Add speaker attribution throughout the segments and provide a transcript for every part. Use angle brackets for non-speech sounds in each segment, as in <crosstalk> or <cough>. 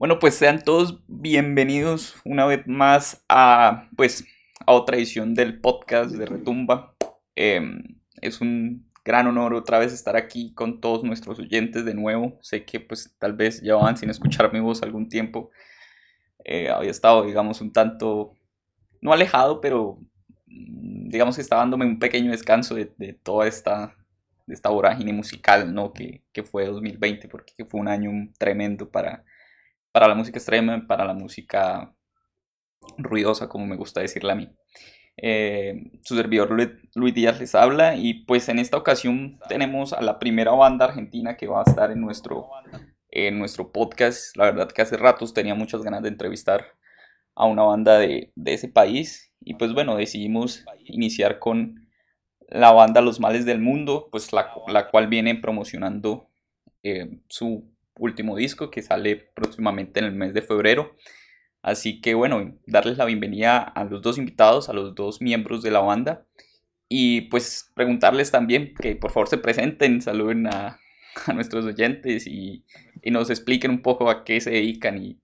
Speaker 1: Bueno, pues sean todos bienvenidos una vez más a, pues, a otra edición del podcast de Retumba. Em, es un gran honor otra vez estar aquí con todos nuestros oyentes de nuevo. Sé que pues tal vez llevaban sin escuchar mi voz algún tiempo. Eh, había estado, digamos, un tanto, no alejado, pero mm, digamos que estaba dándome un pequeño descanso de, toda esta, de esta vorágine musical, ¿no? Que, que fue 2020, porque fue un año tremendo para para la música extrema, para la música ruidosa, como me gusta decirle a mí. Eh, su servidor Luis Díaz les habla y pues en esta ocasión tenemos a la primera banda argentina que va a estar en nuestro, en nuestro podcast. La verdad que hace ratos tenía muchas ganas de entrevistar a una banda de, ese país y pues bueno, decidimos iniciar con la banda Los Males del Mundo, pues la, cual viene promocionando eh, su último disco que sale próximamente en el mes de febrero. Así que bueno, darles la bienvenida a los dos invitados, a los dos miembros de la banda. Y pues preguntarles también que por favor se presenten, saluden a, <laughs> nuestros oyentes y, nos expliquen un poco a qué se dedican y,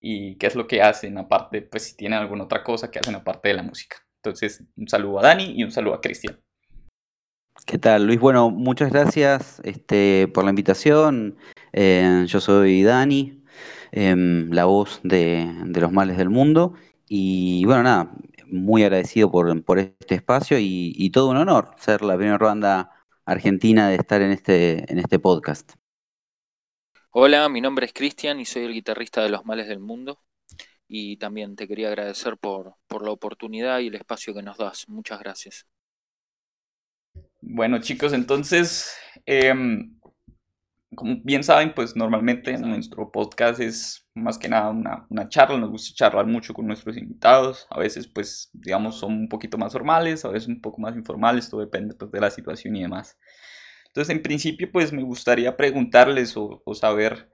Speaker 1: y, qué es lo que hacen, aparte, pues si tienen alguna otra cosa que hacen aparte de la música. Entonces, un saludo a Dani y un saludo a Cristian.
Speaker 2: ¿Qué tal, Luis? Bueno, muchas gracias este, por la invitación. Eh, yo soy Dani, em, la voz de, los males del mundo. Y bueno, nada, muy agradecido por, este espacio y, todo un honor ser la primera banda argentina de estar en este, en este podcast.
Speaker 3: Hola, mi nombre es Cristian y soy el guitarrista de Los Males del Mundo. Y también te quería agradecer por la oportunidad y el espacio que nos das. Muchas gracias.
Speaker 1: Bueno, chicos, entonces, em, como bien saben, pues normalmente nuestro podcast es más que nada una, charla, nos gusta charlar mucho con nuestros invitados, a veces pues digamos son un poquito más formales, a veces un poco más informales, todo depende pues, de la situación y demás. Entonces en principio pues me gustaría preguntarles o, saber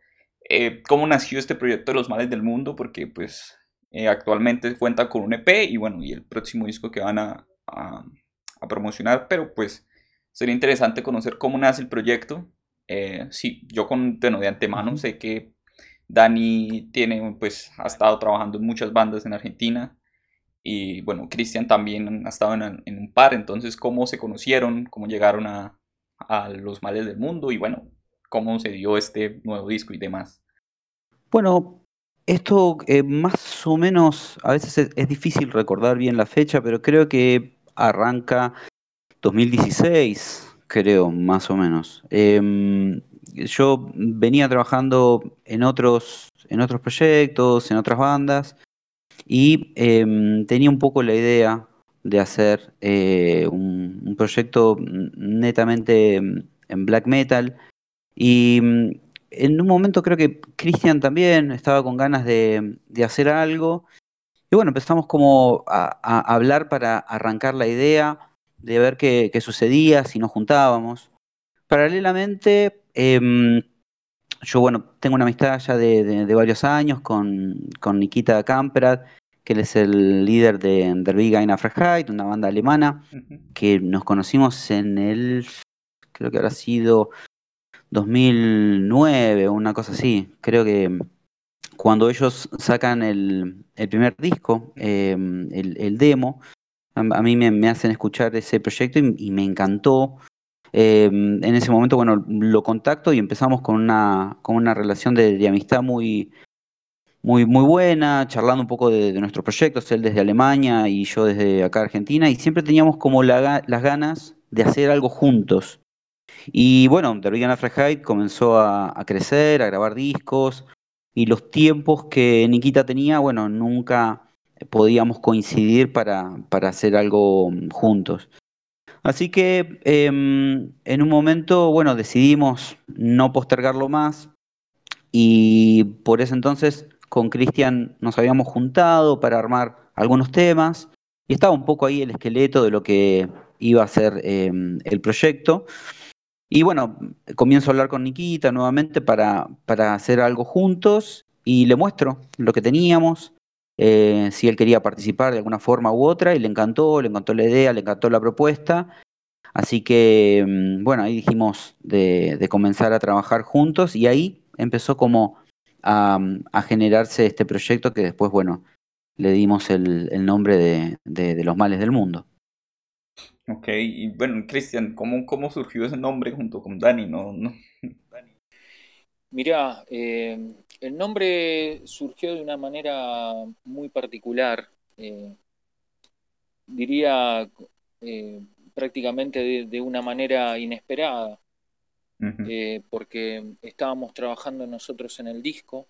Speaker 1: eh, cómo nació este proyecto de los males del mundo, porque pues eh, actualmente cuenta con un EP y bueno, y el próximo disco que van a, a promocionar, pero pues sería interesante conocer cómo nace el proyecto. Eh, sí, yo con, bueno, de antemano sé que Dani tiene, pues, ha estado trabajando en muchas bandas en Argentina y bueno, Cristian también ha estado en, un par, entonces cómo se conocieron, cómo llegaron a, los males del mundo y bueno, cómo se dio este nuevo disco y demás.
Speaker 2: Bueno, esto eh, más o menos, a veces es, difícil recordar bien la fecha, pero creo que arranca 2016, creo, más o menos. Em, yo venía trabajando en otros, en otros proyectos, en otras bandas, y em, tenía un poco la idea de hacer eh, un, proyecto netamente en black metal. Y mm, en un momento creo que Cristian también estaba con ganas de, hacer algo. Y bueno, empezamos como a hablar para arrancar la idea de ver qué, sucedía, si nos juntábamos. Paralelamente, em, yo bueno, tengo una amistad ya de, varios años con, Nikita Kamprad, que él es el líder de Der Big Freiheit, una banda alemana, que nos conocimos en el, creo que habrá sido 2009 o una cosa así. Creo que cuando ellos sacan el, primer disco, em, el, demo, a, mí me, hacen escuchar ese proyecto y, me encantó. Em, en ese momento, bueno, lo contacto y empezamos con una, con una relación de, amistad muy, muy, muy buena, charlando un poco de, nuestros proyectos, él desde Alemania y yo desde acá Argentina, y siempre teníamos como las ganas de hacer algo juntos. Y bueno, The Vegan Freiheit comenzó a, a, crecer, a grabar discos, y los tiempos que Nikita tenía, bueno, nunca podíamos coincidir para, hacer algo juntos. Así que em, en un momento, bueno, decidimos no postergarlo más y por ese entonces con Cristian nos habíamos juntado para armar algunos temas y estaba un poco ahí el esqueleto de lo que iba a ser em, el proyecto. Y bueno, comienzo a hablar con Nikita nuevamente para, para hacer algo juntos y le muestro lo que teníamos. Eh, si él quería participar de alguna forma u otra y le encantó, le encantó la idea, le encantó la propuesta. Así que, mm, bueno, ahí dijimos de, comenzar a trabajar juntos y ahí empezó como a, a generarse este proyecto que después, bueno, le dimos el, el nombre de, de- de los males del mundo.
Speaker 1: Ok, y bueno, Cristian, ¿cómo, cómo surgió ese nombre junto con Dani? No, no. <laughs>
Speaker 3: Mirá, eh, el nombre surgió de una manera muy particular, eh, diría eh, prácticamente de, de una manera inesperada, porque estábamos trabajando nosotros en el disco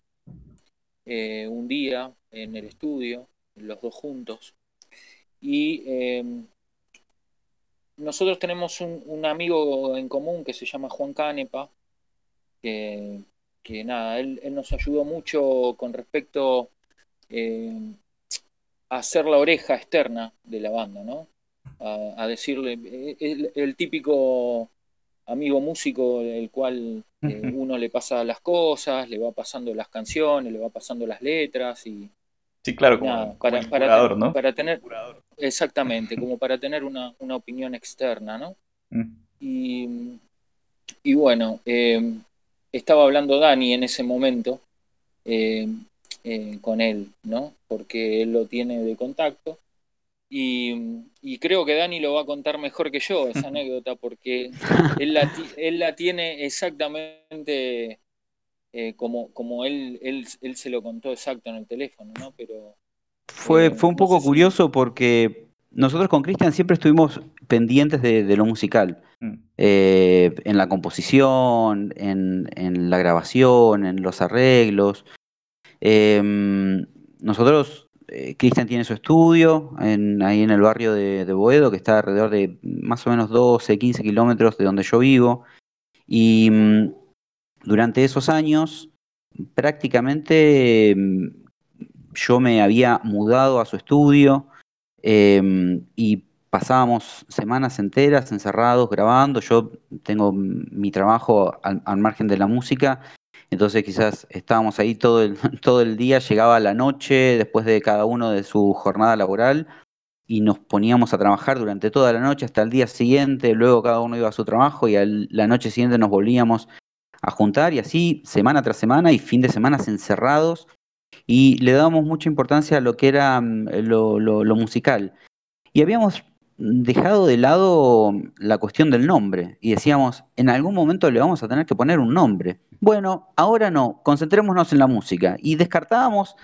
Speaker 3: un día en el estudio, los dos juntos, y nosotros tenemos un, un amigo en común que se llama Juan Canepa, que, que nada, él, él nos ayudó mucho con respecto eh, a hacer la oreja externa de la banda, ¿no? A, a decirle, eh, el, el típico amigo músico el cual eh, uno le pasa las cosas, le va pasando las canciones, le va pasando las letras y
Speaker 1: Sí, claro, como,
Speaker 3: nada,
Speaker 1: como
Speaker 3: para,
Speaker 1: curador, ¿no?
Speaker 3: para tener, exactamente, <laughs> como para tener una, una opinión externa, ¿no?
Speaker 1: Mm.
Speaker 3: Y, y bueno, eh, estaba hablando Dani en ese momento eh, eh, con él, ¿no? Porque él lo tiene de contacto. Y, y creo que Dani lo va a contar mejor que yo, esa <laughs> anécdota, porque <laughs> él la, ti- él la tiene exactamente eh, como, como él, él, él se lo contó exacto en el teléfono, ¿no? Pero
Speaker 2: Fue, fue un
Speaker 3: no
Speaker 2: poco
Speaker 3: si...
Speaker 2: curioso porque nosotros con Cristian siempre estuvimos pendientes de, de lo musical,
Speaker 1: Mm.
Speaker 2: eh, en la composición, en, en la grabación, en los arreglos. Em, nosotros, eh, Cristian tiene su estudio en- ahí en el barrio de, de Boedo, que está alrededor de más o menos 12, 15 kilómetros de donde yo vivo. Y mm, durante esos años, prácticamente mm, yo me había mudado a su estudio em, y pasábamos semanas enteras encerrados grabando. Yo tengo mi trabajo al, al margen de la música, entonces quizás estábamos ahí todo el, <laughs> todo el día, llegaba la noche después de cada uno de su jornada laboral y nos poníamos a trabajar durante toda la noche hasta el día siguiente, luego cada uno iba a su trabajo y a la noche siguiente nos volvíamos a juntar y así semana tras semana y fin de semana encerrados y le dábamos mucha importancia a lo que era mm, lo, musical. Y habíamos dejado de lado la cuestión del nombre y decíamos, en algún momento le vamos a tener que poner un nombre. Bueno, ahora no, concentrémonos en la música. Y descartábamos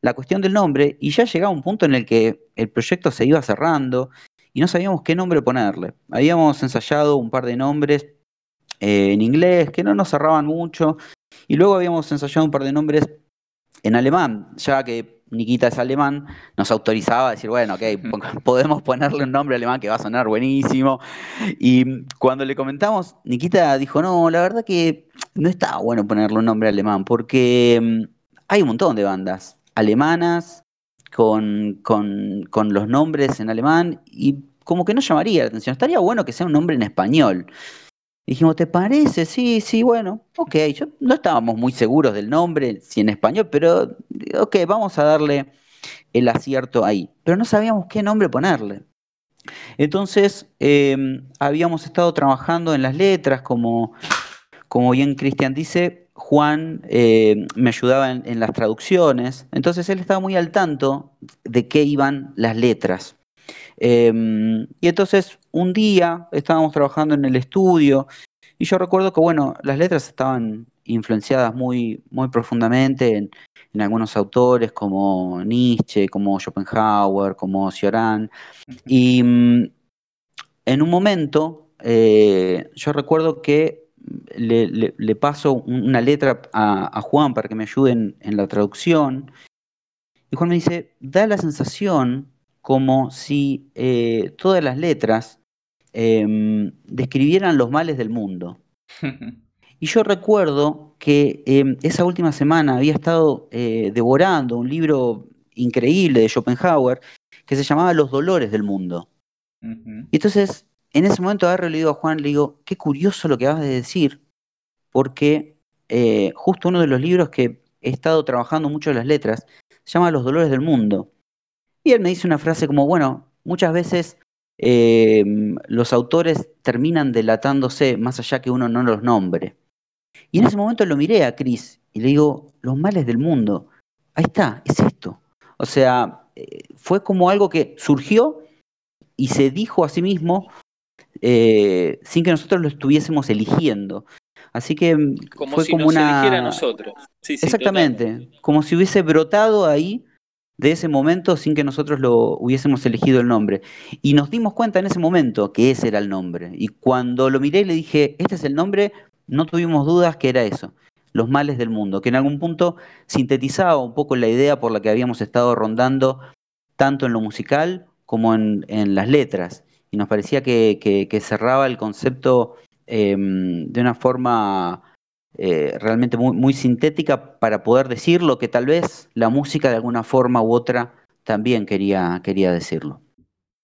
Speaker 2: la cuestión del nombre y ya llegaba un punto en el que el proyecto se iba cerrando y no sabíamos qué nombre ponerle. Habíamos ensayado un par de nombres eh, en inglés que no nos cerraban mucho y luego habíamos ensayado un par de nombres en alemán, ya que Nikita es alemán, nos autorizaba a decir, bueno, ok, <laughs> po- podemos ponerle un nombre alemán que va a sonar buenísimo. Y cuando le comentamos, Nikita dijo, no, la verdad que no está bueno ponerle un nombre alemán, porque mm, hay un montón de bandas alemanas con, con, con los nombres en alemán y como que no llamaría la atención. Estaría bueno que sea un nombre en español. Dijimos, ¿te parece? Sí, sí, bueno, ok. Yo no estábamos muy seguros del nombre, si en español, pero ok, vamos a darle el acierto ahí. Pero no sabíamos qué nombre ponerle. Entonces, eh, habíamos estado trabajando en las letras, como, como bien Cristian dice, Juan eh, me ayudaba en las traducciones, entonces él estaba muy al tanto de qué iban las letras. Eh, y entonces un día estábamos trabajando en el estudio y yo recuerdo que, bueno, las letras estaban influenciadas muy, muy profundamente en, en algunos autores como Nietzsche, como Schopenhauer, como Cioran. Y mm, en un momento eh, yo recuerdo que le, le- le paso un- una letra a, a Juan para que me ayude en, en la traducción. Y Juan me dice, da la sensación como si eh, todas las letras em, describieran los males del mundo. <laughs> Y yo recuerdo que em, esa última semana había estado eh, devorando un libro increíble de Schopenhauer que se llamaba Los dolores del mundo. Y entonces, en ese momento agarro y le digo a Juan, le digo, qué curioso lo que acabas de decir, porque eh, justo uno de los libros que he estado trabajando mucho en las letras se llama Los dolores del mundo. Y él me dice una frase como, bueno, muchas veces eh, los autores terminan delatándose más allá que uno no los nombre. Y en ese momento lo miré a Chris y le digo, los males del mundo, ahí está, es esto. O sea, eh, fue como algo que surgió y se dijo a sí mismo eh, sin que nosotros lo estuviésemos eligiendo. Así que mm,
Speaker 3: Como
Speaker 2: fue
Speaker 3: si
Speaker 2: como
Speaker 3: nos
Speaker 2: una...
Speaker 3: eligiera a nosotros. Sí, sí,
Speaker 2: Exactamente,
Speaker 3: totalmente.
Speaker 2: como si hubiese brotado ahí de ese momento sin que nosotros lo hubiésemos elegido el nombre. Y nos dimos cuenta en ese momento que ese era el nombre. Y cuando lo miré y le dije, este es el nombre, no tuvimos dudas que era eso, los males del mundo, que en algún punto sintetizaba un poco la idea por la que habíamos estado rondando tanto en lo musical como en, las letras. Y nos parecía que, cerraba el concepto eh, de una forma eh, realmente muy, muy sintética para poder decir lo que tal vez la música de alguna forma u otra también quería, quería decirlo.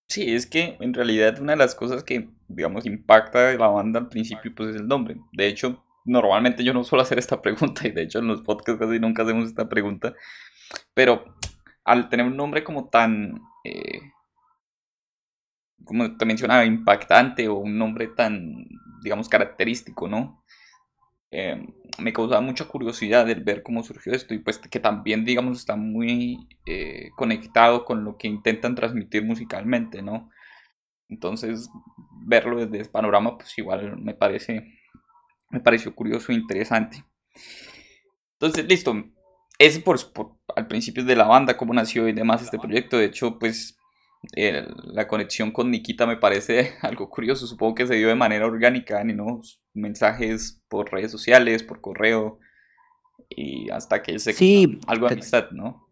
Speaker 1: Sí, es que en realidad una de las cosas que, digamos, impacta de la banda al principio, pues es el nombre. De hecho, normalmente yo no suelo hacer esta <laughs> pregunta y de hecho en los podcasts casi nunca hacemos esta pregunta. Pero al tener un nombre como tan, eh, como te mencionaba, impactante o un nombre tan, digamos, característico, ¿no? Eh, me causaba mucha curiosidad el ver cómo surgió esto y pues que también, digamos, está muy eh, conectado con lo que intentan transmitir musicalmente, ¿no? Entonces, verlo desde ese panorama, pues igual me parece, me pareció curioso e interesante. Entonces, listo. Ese por, al principio de la banda, cómo nació y demás este proyecto. De hecho, pues la conexión con Nikita me parece <laughs> algo curioso. Supongo que se dio de manera orgánica, ¿no? Mensajes por redes sociales, por correo y hasta que se
Speaker 2: Sí,
Speaker 1: algo de amistad, ¿no?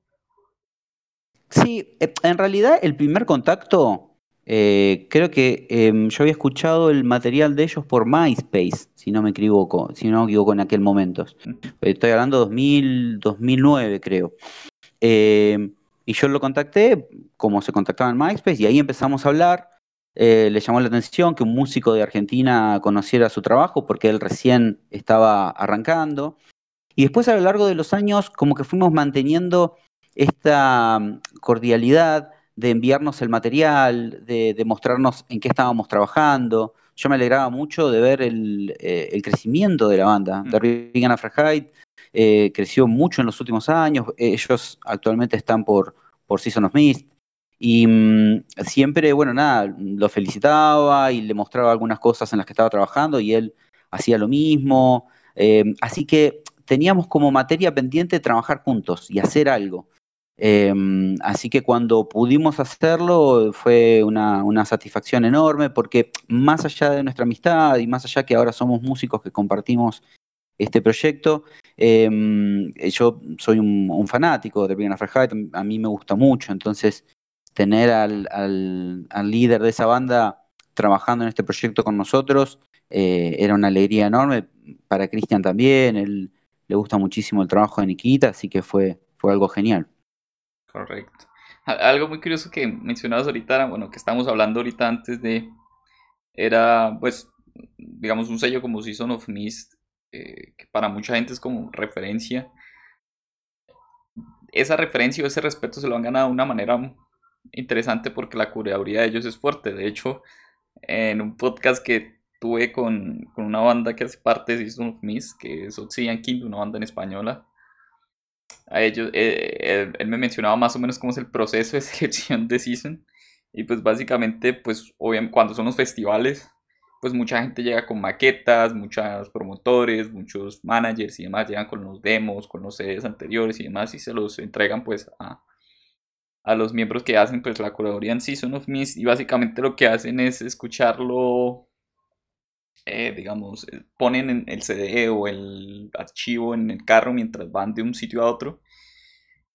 Speaker 2: Sí, eh, en realidad el primer contacto, eh, creo que em, yo había escuchado el material de ellos por MySpace, si no me equivoco, si no me equivoco en aquel momento. Estoy hablando de 2000, 2009, creo. Em, y yo lo contacté, como se contactaba en MySpace, y ahí empezamos a hablar. Eh, le llamó la atención que un músico de Argentina conociera su trabajo porque él recién estaba arrancando. Y después a lo largo de los años, como que fuimos manteniendo esta mm, cordialidad de enviarnos el material, de, de mostrarnos en qué estábamos trabajando. Yo me alegraba mucho de ver el, eh, el crecimiento de la banda.
Speaker 1: Mm.
Speaker 2: Afraheid eh, creció mucho en los últimos años. Ellos actualmente están por, por Season of Mist. Y mm, siempre, bueno, nada, lo felicitaba y le mostraba algunas cosas en las que estaba trabajando y él hacía lo mismo. Eh, así que teníamos como materia pendiente trabajar juntos y hacer algo. Eh, así que cuando pudimos hacerlo fue una, una, satisfacción enorme porque más allá de nuestra amistad y más allá que ahora somos músicos que compartimos este proyecto, eh, yo soy un, fanático de Brian Afraheit, a mí me gusta mucho, entonces tener al, al, al, líder de esa banda trabajando en este proyecto con nosotros eh, era una alegría enorme, para Cristian también, él le gusta muchísimo el trabajo de Nikita, así que fue, fue algo genial.
Speaker 1: Correcto. Algo muy curioso que mencionabas ahorita, bueno, que estamos hablando ahorita antes de, era pues, digamos, un sello como Season of Mist, eh, que para mucha gente es como referencia. Esa referencia o ese respeto se lo han ganado de una manera interesante porque la curaduría de ellos es fuerte. De hecho, en un podcast que tuve con, con una banda que hace parte de Season of Mist, que es Obsidian King, una banda en española, a ellos, eh, él, él, me mencionaba más o menos cómo es el proceso de <laughs> selección de Season. Y pues básicamente, pues obviamente cuando son los festivales, pues mucha gente llega con maquetas, muchos promotores, muchos managers y demás llegan con los demos, con los CDs anteriores y demás y se los entregan pues a, a los miembros que hacen pues la curaduría en Season of Mist y básicamente lo que hacen es escucharlo, eh, digamos, ponen en el CD o el archivo en el carro mientras van de un sitio a otro.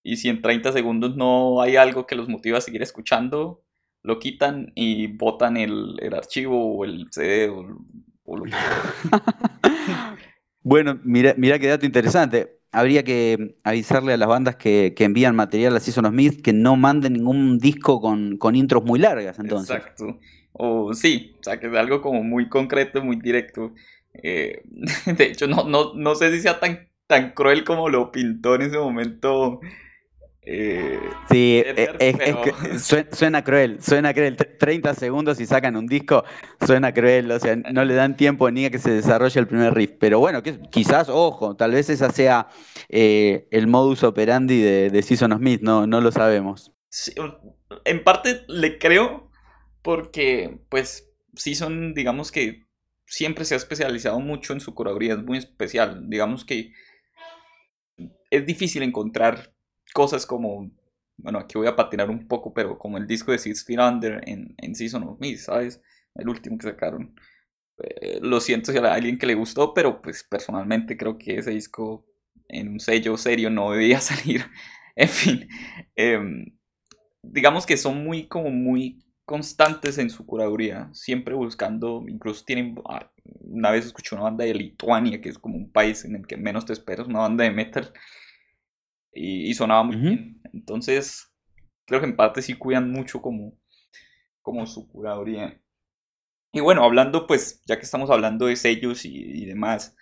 Speaker 1: Y si en 30 segundos no hay algo que los motive a seguir escuchando, lo quitan y botan el, el archivo o el CD o, o lo que <laughs> <laughs>
Speaker 2: Bueno, mira, mira qué dato interesante. Habría que avisarle a las bandas que, que envían material a Season of Myth que no manden ningún disco con, con intros muy largas, entonces.
Speaker 1: Exacto. O sí, o sea, que es algo como muy concreto, muy directo. Eh, <laughs> de hecho, no, no, no sé si sea tan, tan cruel como lo pintó en ese momento Eh,
Speaker 2: Sí, e- es que sue- suena cruel, suena cruel. Tre- 30 segundos y sacan un disco, suena cruel. O sea, no le dan tiempo ni a que se desarrolle el primer riff. Pero bueno, que, quizás, ojo, tal vez esa sea eh, el modus operandi de, de Season of Mist, no, no lo sabemos.
Speaker 1: Sí, en parte le creo porque, pues, sí son, digamos que siempre se ha especializado mucho en su curaduría, es muy especial. Digamos que es difícil encontrar cosas como, bueno, aquí voy a patinar un poco, pero como el disco de Six Feet Under en, en Season of Mist, ¿sabes? El último que sacaron. Eh, lo siento si a alguien que le gustó, pero pues personalmente creo que ese disco en un sello serio no debía <laughs> salir. En fin, em, digamos que son muy como muy constantes en su curaduría, siempre buscando, incluso tienen, ah, una vez escuché una banda de Lituania, que es como un país en el que menos te esperas, una banda de metal, y, y sonaba muy bien. Entonces, creo que en parte sí cuidan mucho como, como su curaduría. Y bueno, hablando pues, ya que estamos hablando de sellos y, y demás,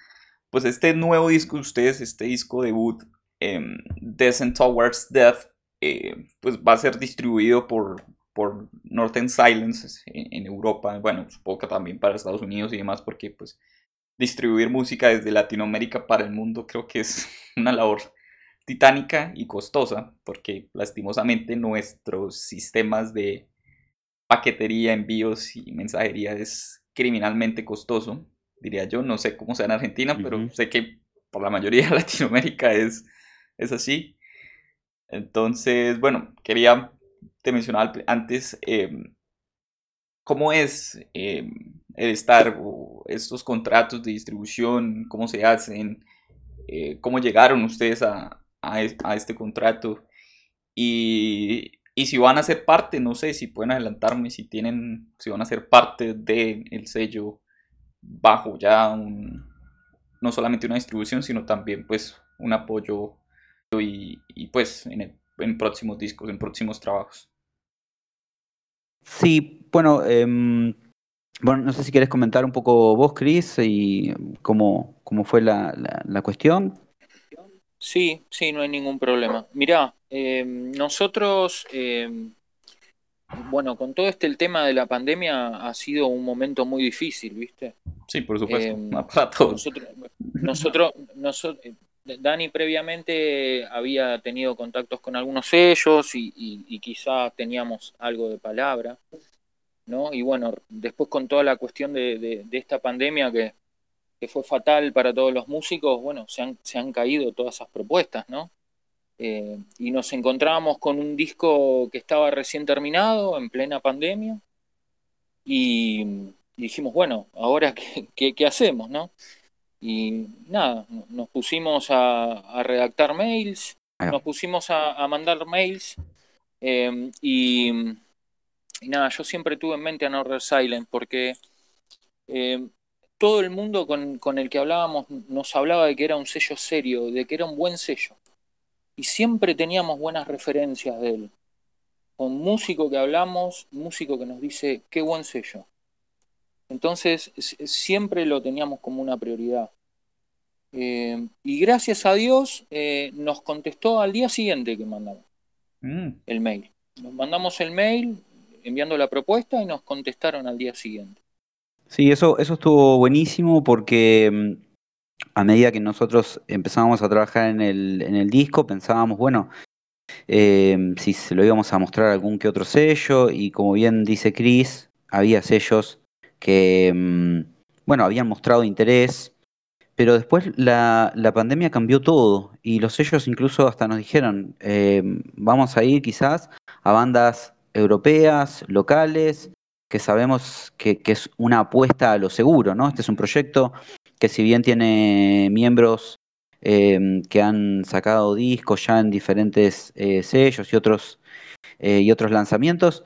Speaker 1: pues este nuevo disco de ustedes, este disco debut, em, Descent Towards Death, eh, pues va a ser distribuido por, por Northern Silence en, en Europa, bueno, supongo que también para Estados Unidos y demás, porque pues distribuir música desde Latinoamérica para el mundo creo que es <laughs> una labor titánica y costosa, porque lastimosamente nuestros sistemas de paquetería, envíos y mensajería es criminalmente costoso, diría yo. No sé cómo sea en Argentina, pero sé que por la mayoría de <laughs> Latinoamérica es, es así. Entonces, bueno, quería te mencionaba antes eh, cómo es eh, el estar, o estos contratos de distribución, cómo se hacen, eh, cómo llegaron ustedes a, a a este contrato y, y si van a ser parte, no sé si pueden adelantarme, si tienen, si van a ser parte del sello bajo ya un, no solamente una distribución, sino también pues un apoyo y, y, pues en, el- en próximos discos, en próximos trabajos.
Speaker 2: Sí, bueno, em, bueno, no sé si querés comentar un poco vos, Chris, y cómo, cómo fue la, la- la cuestión.
Speaker 3: Sí, sí, no hay ningún problema. Mirá, eh, nosotros, eh, bueno, con todo este el tema de la pandemia ha sido un momento muy difícil, ¿viste?
Speaker 1: Sí, por supuesto,
Speaker 3: Eh,
Speaker 1: para todos.
Speaker 3: Nosotros, nosotros, nosotros, Dani previamente había tenido contactos con algunos sellos y, y, y quizá teníamos algo de palabra, ¿no? Y bueno, después con toda la cuestión de, de, de esta pandemia que, que, fue fatal para todos los músicos, bueno, se han, se han caído todas esas propuestas, ¿no? Eh, y nos encontrábamos con un disco que estaba recién terminado, en plena pandemia, y, y dijimos, bueno, ahora qué, qué, qué hacemos, ¿no? Y nada, nos pusimos a, a redactar mails, nos pusimos a, a mandar mails eh, y, y, nada, yo siempre tuve en mente a Northern Silent porque eh, todo el mundo con, con, el que hablábamos nos hablaba de que era un sello serio, de que era un buen sello. Y siempre teníamos buenas referencias de él. Con músico que hablamos, músico que nos dice qué buen sello. Entonces siempre lo teníamos como una prioridad. Eh, y gracias a Dios eh, nos contestó al día siguiente que mandamos mm. el mail. Nos mandamos el mail enviando la propuesta y nos contestaron al día siguiente.
Speaker 2: Sí, eso, eso estuvo buenísimo porque mm, a medida que nosotros empezábamos a trabajar en el, en el disco, pensábamos, bueno, eh, si se lo íbamos a mostrar algún que otro sello, y como bien dice Chris, había sellos que, mm, bueno, habían mostrado interés, pero después la, la, pandemia cambió todo y los sellos incluso hasta nos dijeron, eh, vamos a ir quizás a bandas europeas, locales, que sabemos que, es una apuesta a lo seguro, ¿no? Este es un proyecto que si bien tiene miembros eh, que han sacado discos ya en diferentes eh, sellos y otros, eh, y otros lanzamientos,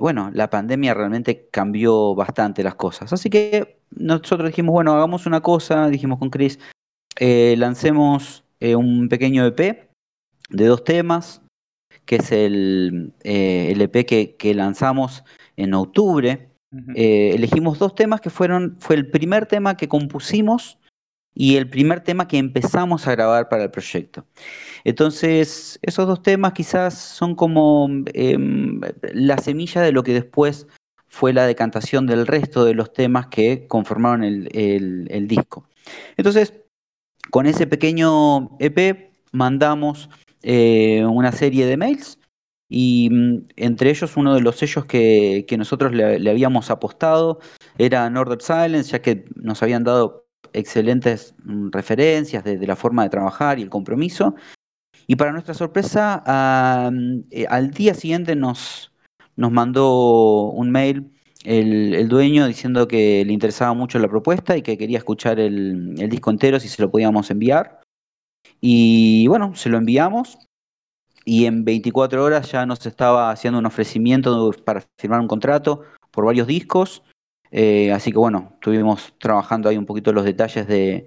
Speaker 2: bueno, la pandemia realmente cambió bastante las cosas. Así que nosotros dijimos, bueno, hagamos una cosa, dijimos con Chris, lancemos un pequeño EP de dos temas, que es el, EP que, que, lanzamos en octubre. Uh -huh. elegimos dos temas que fueron, fue el primer tema que compusimos y el primer tema que empezamos a grabar para el proyecto. Entonces, esos dos temas quizás son como em, la semilla de lo que después fue la decantación del resto de los temas que conformaron el, disco. Entonces, con ese pequeño EP mandamos eh, una serie de mails y mm, entre ellos uno de los sellos que, nosotros le, habíamos apostado era Northern Silence, ya que nos habían dado excelentes mm, referencias de, la forma de trabajar y el compromiso. Y para nuestra sorpresa, eh, al día siguiente nos, nos mandó un mail el, dueño diciendo que le interesaba mucho la propuesta y que quería escuchar el disco entero si se lo podíamos enviar. Y bueno, se lo enviamos y en 24 horas ya nos estaba haciendo un ofrecimiento para firmar un contrato por varios discos. Eh, así que bueno, estuvimos trabajando ahí un poquito los detalles de,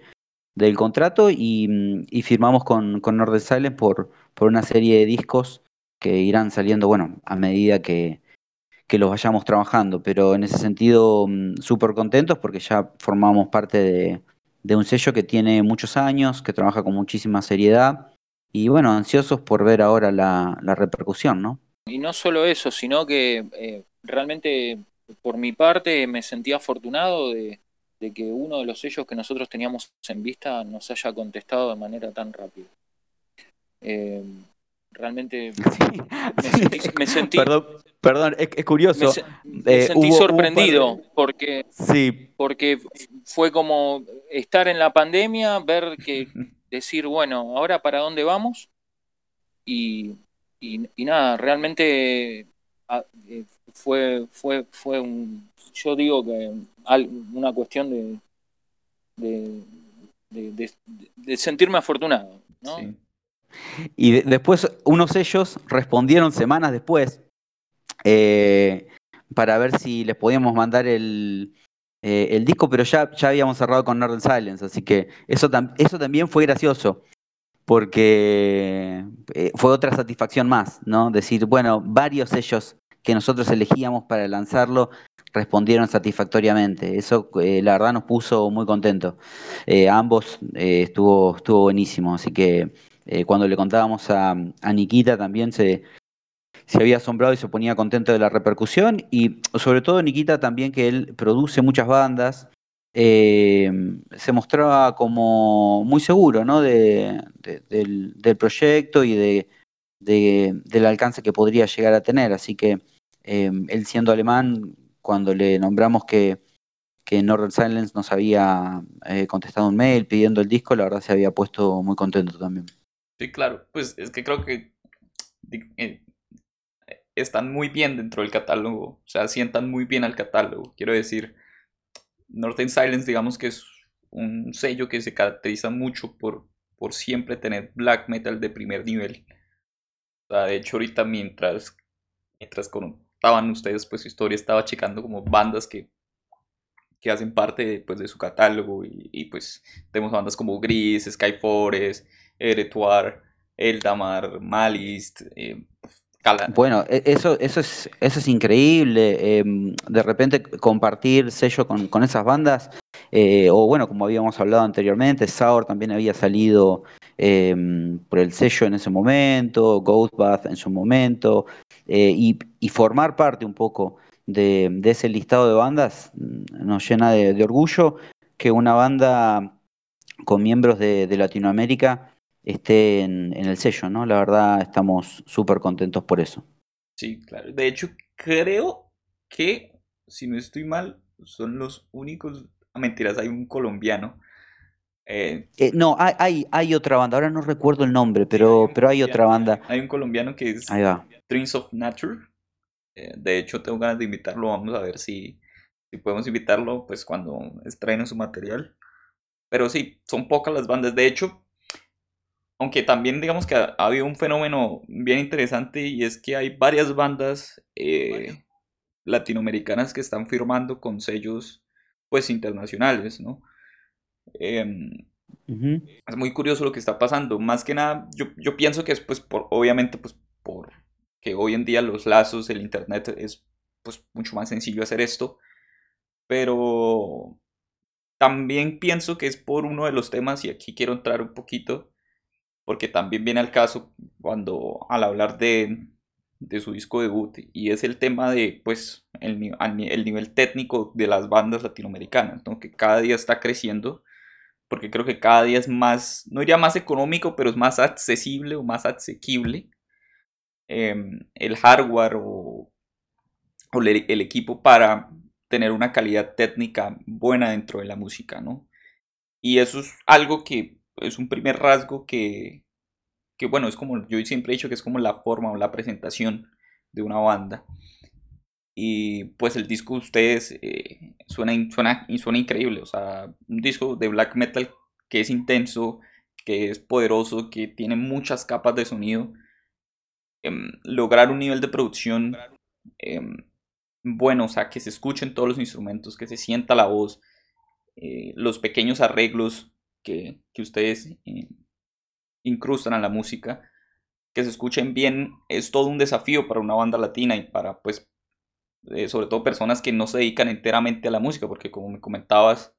Speaker 2: del contrato y, firmamos con, con Northern Silence por, por una serie de discos que irán saliendo, bueno, a medida que, que los vayamos trabajando. Pero en ese sentido, mm, súper contentos porque ya formamos parte de, de un sello que tiene muchos años, que trabaja con muchísima seriedad y bueno, ansiosos por ver ahora la, repercusión, ¿no?
Speaker 3: Y no solo eso, sino que eh, realmente por mi parte me sentí afortunado de, que uno de los sellos que nosotros teníamos en vista nos haya contestado de manera tan rápida. Eh, realmente <laughs>
Speaker 2: me, sentí, Perdón, perdón es, curioso.
Speaker 3: Me, eh, sentí sorprendido porque, sí. porque fue como estar en la pandemia, ver que <laughs> decir, bueno, ahora para dónde vamos y, y, nada, realmente ah, eh, fue, fue, fue un, yo digo que una cuestión de, de, de, sentirme afortunado. ¿no?
Speaker 2: Y después unos ellos respondieron semanas después eh, para ver si les podíamos mandar el, eh, el disco, pero ya, ya habíamos cerrado con Northern Silence, así que eso, eso también fue gracioso, porque eh, fue otra satisfacción más, ¿no? Decir, bueno, varios ellos que nosotros elegíamos para lanzarlo respondieron satisfactoriamente. Eso la verdad nos puso muy contentos. ambos estuvo, estuvo buenísimo, así que cuando le contábamos a, a Nikita también se, se había asombrado y se ponía contento de la repercusión. Y sobre todo Nikita también, que él produce muchas bandas, eh, se mostraba como muy seguro ¿no? de, del, proyecto y de, del alcance que podría llegar a tener. Así que eh, él siendo alemán, cuando le nombramos que, que Northern Silence nos había eh, contestado un mail pidiendo el disco, la verdad se había puesto muy contento también.
Speaker 1: Sí, claro, pues es que creo que están muy bien dentro del catálogo, o sea, sientan muy bien al catálogo. Quiero decir, Northern Silence, digamos que es un sello que se caracteriza mucho por, por siempre tener black metal de primer nivel. De hecho, ahorita mientras, mientras contaban ustedes pues su historia, estaba checando como bandas que, que hacen parte pues, de su catálogo y, pues tenemos bandas como Gris, Skyforest, Eretuar, Eldamar, Malist, eh,
Speaker 2: bueno, e, eso, eso, es, eso es increíble. Em, de repente compartir sello con, esas bandas, eh, o bueno, como habíamos hablado anteriormente, Sour también había salido em, por el sello en ese momento, Ghostbath en su momento, eh, y, formar parte un poco de, ese listado de bandas mm, nos llena de, orgullo que una banda con miembros de Latinoamérica esté en, el sello, ¿no? La verdad estamos súper contentos por eso.
Speaker 1: Sí, claro. De hecho, creo que, si no estoy mal, son los únicos... A ah, mentiras, hay un colombiano.
Speaker 2: Eh, eh, no, hay, hay, otra banda, ahora no recuerdo el nombre, pero hay, pero hay otra banda.
Speaker 1: Hay un colombiano que es Dreams of Nature. Eh, de hecho, tengo ganas de invitarlo, vamos a ver si, si podemos invitarlo pues cuando estrenen su material. Pero sí, son pocas las bandas. De hecho, aunque también digamos que ha, habido un fenómeno bien interesante y es que hay varias bandas eh, latinoamericanas que están firmando con sellos pues internacionales, ¿no? Em, es muy curioso lo que está pasando. Más que nada, yo, yo pienso que es pues por, obviamente pues por que hoy en día los lazos, el internet es pues mucho más sencillo hacer esto. Pero también pienso que es por uno de los temas, y aquí quiero entrar un poquito, porque también viene al caso cuando al hablar de, de su disco debut, y es el tema de pues el, el nivel técnico de las bandas latinoamericanas, ¿no? que cada día está creciendo, porque creo que cada día es más, no diría más económico, pero es más accesible o más asequible em, el hardware o, o el equipo para tener una calidad técnica buena dentro de la música, ¿no? Y eso es algo que es un primer rasgo que, que, bueno, es como yo siempre he dicho que es como la forma o la presentación de una banda. Y pues el disco de ustedes eh, suena, suena, suena increíble, o sea, un disco de black metal que es intenso, que es poderoso, que tiene muchas capas de sonido. Em, lograr un nivel de producción em, bueno, o sea, que se escuchen todos los instrumentos, que se sienta la voz, eh, los pequeños arreglos que, ustedes incrustan a la música, que se escuchen bien, es todo un desafío para una banda latina y para, pues, eh, sobre todo personas que no se dedican enteramente a la música, porque como me comentabas,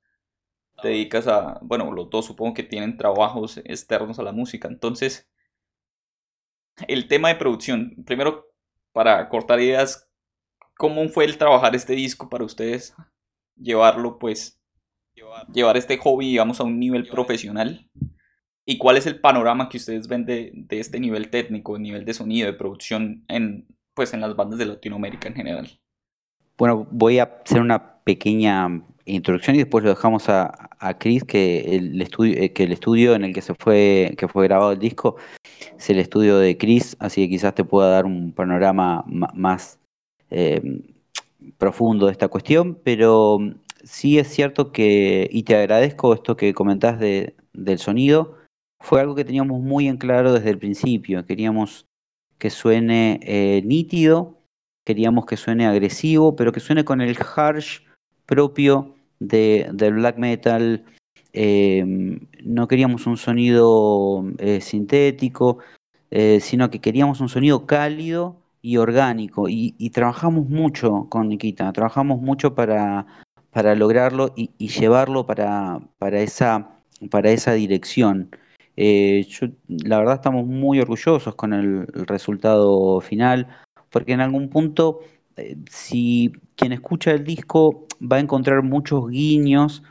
Speaker 1: te dedicas a, bueno, los dos supongo que tienen trabajos externos a la música, entonces, el tema de producción, primero, para cortar ideas, ¿Cómo fue el trabajar este disco para ustedes? Llevarlo, pues, llevar este hobby, digamos, a un nivel profesional. ¿Y cuál es el panorama que ustedes ven de, este nivel técnico, nivel de sonido, de producción en, pues, en las bandas de Latinoamérica en general?
Speaker 2: Bueno, voy a hacer una pequeña introducción y después lo dejamos a, a Chris, que el estudio, eh, que el estudio en el que se fue, que fue grabado el disco, es el estudio de Chris, así que quizás te pueda dar un panorama más Em, profundo de esta cuestión, pero sí es cierto que, y te agradezco esto que comentás de, del sonido, fue algo que teníamos muy en claro desde el principio, queríamos que suene eh, nítido, queríamos que suene agresivo, pero que suene con el harsh propio de, del black metal, em, no queríamos un sonido eh, sintético, eh, sino que queríamos un sonido cálido y orgánico. Y, trabajamos mucho con Nikita, trabajamos mucho para, para lograrlo y, llevarlo para, para, esa, para esa dirección. Eh, la verdad estamos muy orgullosos con el, resultado final, porque en algún punto, eh, si quien escucha el disco va a encontrar muchos guiños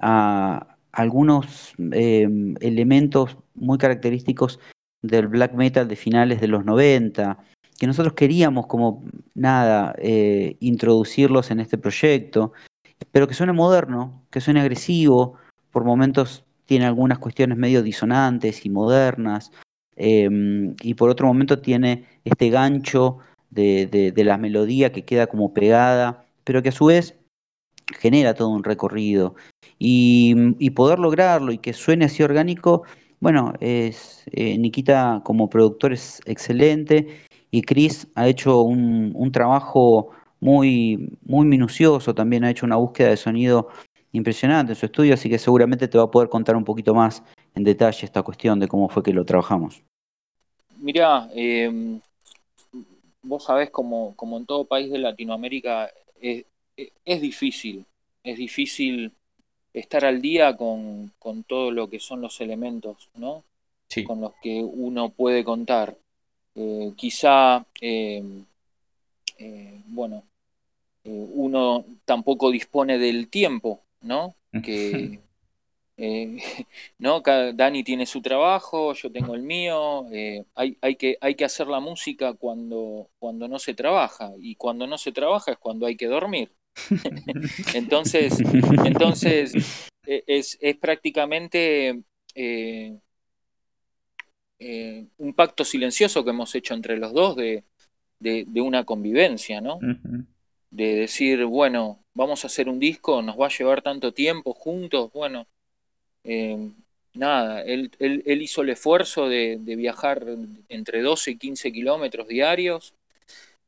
Speaker 2: a algunos eh, elementos muy característicos del black metal de finales de los 90, que nosotros queríamos como nada introducirlos en este proyecto, pero que suene moderno, que suene agresivo, por momentos tiene algunas cuestiones medio disonantes y modernas, em, y por otro momento tiene este gancho de, la melodía que queda como pegada, pero que a su vez genera todo un recorrido. Y, poder lograrlo y que suene así orgánico, bueno, es, eh, Nikita como productor es excelente y Chris ha hecho un, trabajo muy, muy minucioso, también ha hecho una búsqueda de sonido impresionante en su estudio, así que seguramente te va a poder contar un poquito más en detalle esta cuestión de cómo fue que lo trabajamos.
Speaker 3: Mirá, em, vos sabés como, como en todo país de Latinoamérica es, difícil, es difícil estar al día con, todo lo que son los elementos, ¿no? Con los que uno puede contar. Eh, quizá, eh, eh, bueno, uno tampoco dispone del tiempo, ¿no? Que, <laughs> ¿no? Dani tiene su trabajo, yo tengo el mío, hay, hay, que, hay que hacer la música cuando, cuando no se trabaja, y cuando no se trabaja es cuando hay que dormir. <laughs> entonces, entonces es, es prácticamente eh, un pacto silencioso que hemos hecho entre los dos de, una convivencia, ¿no? De decir, bueno, vamos a hacer un disco, nos va a llevar tanto tiempo juntos, bueno, eh, nada, él, hizo el esfuerzo de, viajar entre 12 y 15 kilómetros diarios.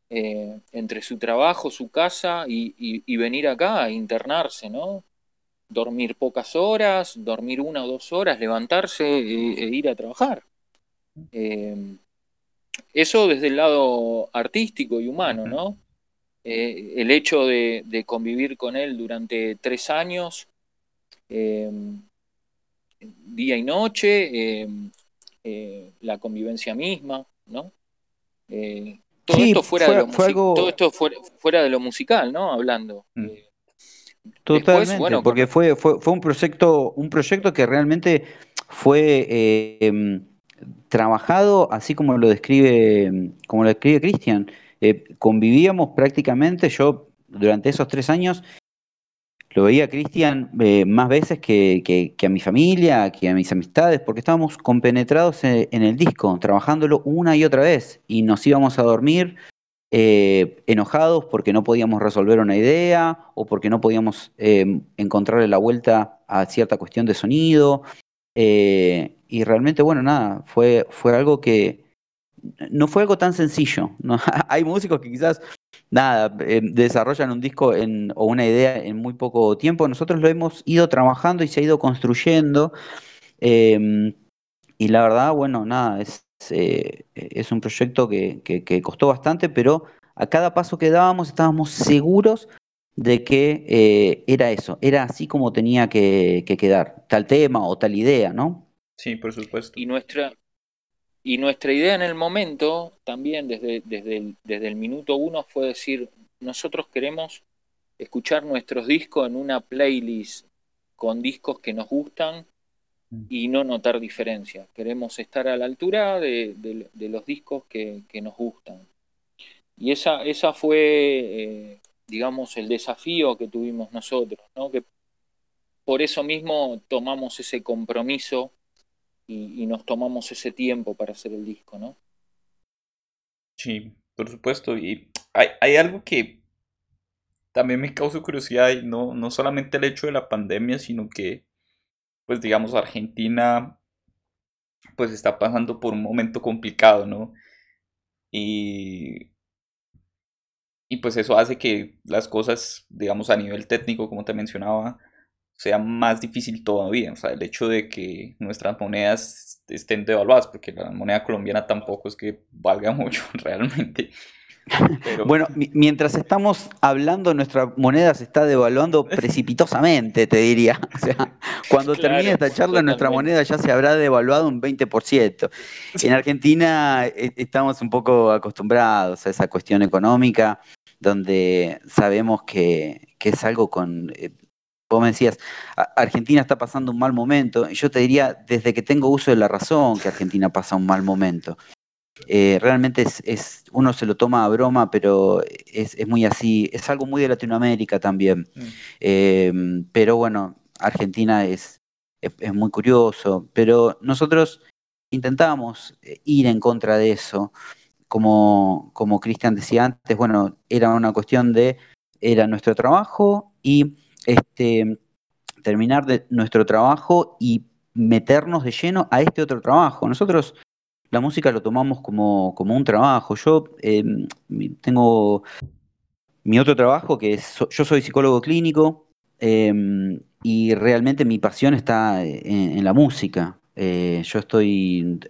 Speaker 3: Eh, entre su trabajo, su casa y, venir acá a internarse, ¿no? Dormir pocas horas, dormir una o dos horas, levantarse e ir a trabajar. Eh, eso desde el lado artístico y humano, ¿no? Eh, el hecho de, convivir con él durante tres años día y noche, la convivencia misma, ¿no? todo esto fuera, de lo todo esto fuera, de lo musical, ¿no? Hablando.
Speaker 2: Mm. Totalmente, porque fue, fue, fue, un proyecto, un proyecto que realmente fue eh, trabajado así como lo describe, como lo describe Cristian. Eh, convivíamos prácticamente, yo durante esos tres años lo veía a Cristian eh, más veces que, a mi familia, que a mis amistades, porque estábamos compenetrados en, el disco, trabajándolo una y otra vez, y nos íbamos a dormir enojados porque no podíamos resolver una idea o porque no podíamos encontrarle la vuelta a cierta cuestión de sonido eh, y realmente, bueno, nada, fue, fue algo que no fue algo tan sencillo. ¿no? <laughs> Hay músicos que quizás, nada, eh, desarrollan un disco en, o una idea en muy poco tiempo. Nosotros lo hemos ido trabajando y se ha ido construyendo. Em, y la verdad, bueno, nada, es, eh, es un proyecto que, que, costó bastante, pero a cada paso que dábamos estábamos seguros de que eh, era eso, era así como tenía que, quedar, tal tema o tal idea, ¿no?
Speaker 1: Sí, por supuesto.
Speaker 3: Y nuestra, y nuestra idea en el momento, también desde, desde, el, desde el minuto uno, fue decir, nosotros queremos escuchar nuestros discos en una playlist con discos que nos gustan mm. y no notar diferencias. Queremos estar a la altura de, los discos que, nos gustan. Y esa, esa fue eh, digamos, el desafío que tuvimos nosotros, ¿no? Que por eso mismo tomamos ese compromiso y, nos tomamos ese tiempo para hacer el disco, ¿no?
Speaker 1: Sí, por supuesto. Y hay, algo que también me causa curiosidad, y no, no solamente el hecho de la pandemia, sino que, pues digamos, Argentina pues está pasando por un momento complicado, ¿no? Y y pues eso hace que las cosas, digamos, a nivel técnico, como te mencionaba, sea más difícil todavía. O sea, el hecho de que nuestras monedas estén devaluadas, porque la moneda colombiana tampoco es que valga <laughs> mucho realmente.
Speaker 2: Bueno, mientras estamos hablando, nuestra moneda se está devaluando <laughs> precipitosamente, te diría. <laughs> O sea, cuando termine esta charla, nuestra moneda ya se habrá devaluado un 20%. En Argentina eh, estamos un poco acostumbrados a esa cuestión económica donde sabemos que, es algo con... Vos me decías, Argentina está pasando un mal momento, y yo te diría, desde que tengo uso de la razón, que Argentina pasa un mal momento. Eh, realmente es, uno se lo toma a broma, pero es, muy así, es algo muy de Latinoamérica también. Mm. Em, pero bueno, Argentina es, es, muy curioso, pero nosotros intentamos eh, ir en contra de eso como, como Cristian decía antes, bueno, era una cuestión de, era nuestro trabajo y este, terminar nuestro trabajo y meternos de lleno a este otro trabajo. Nosotros la música lo tomamos como, como un trabajo. Yo em, tengo mi otro trabajo, que es, yo soy psicólogo clínico em, y realmente mi pasión está en, la música. Eh, yo estoy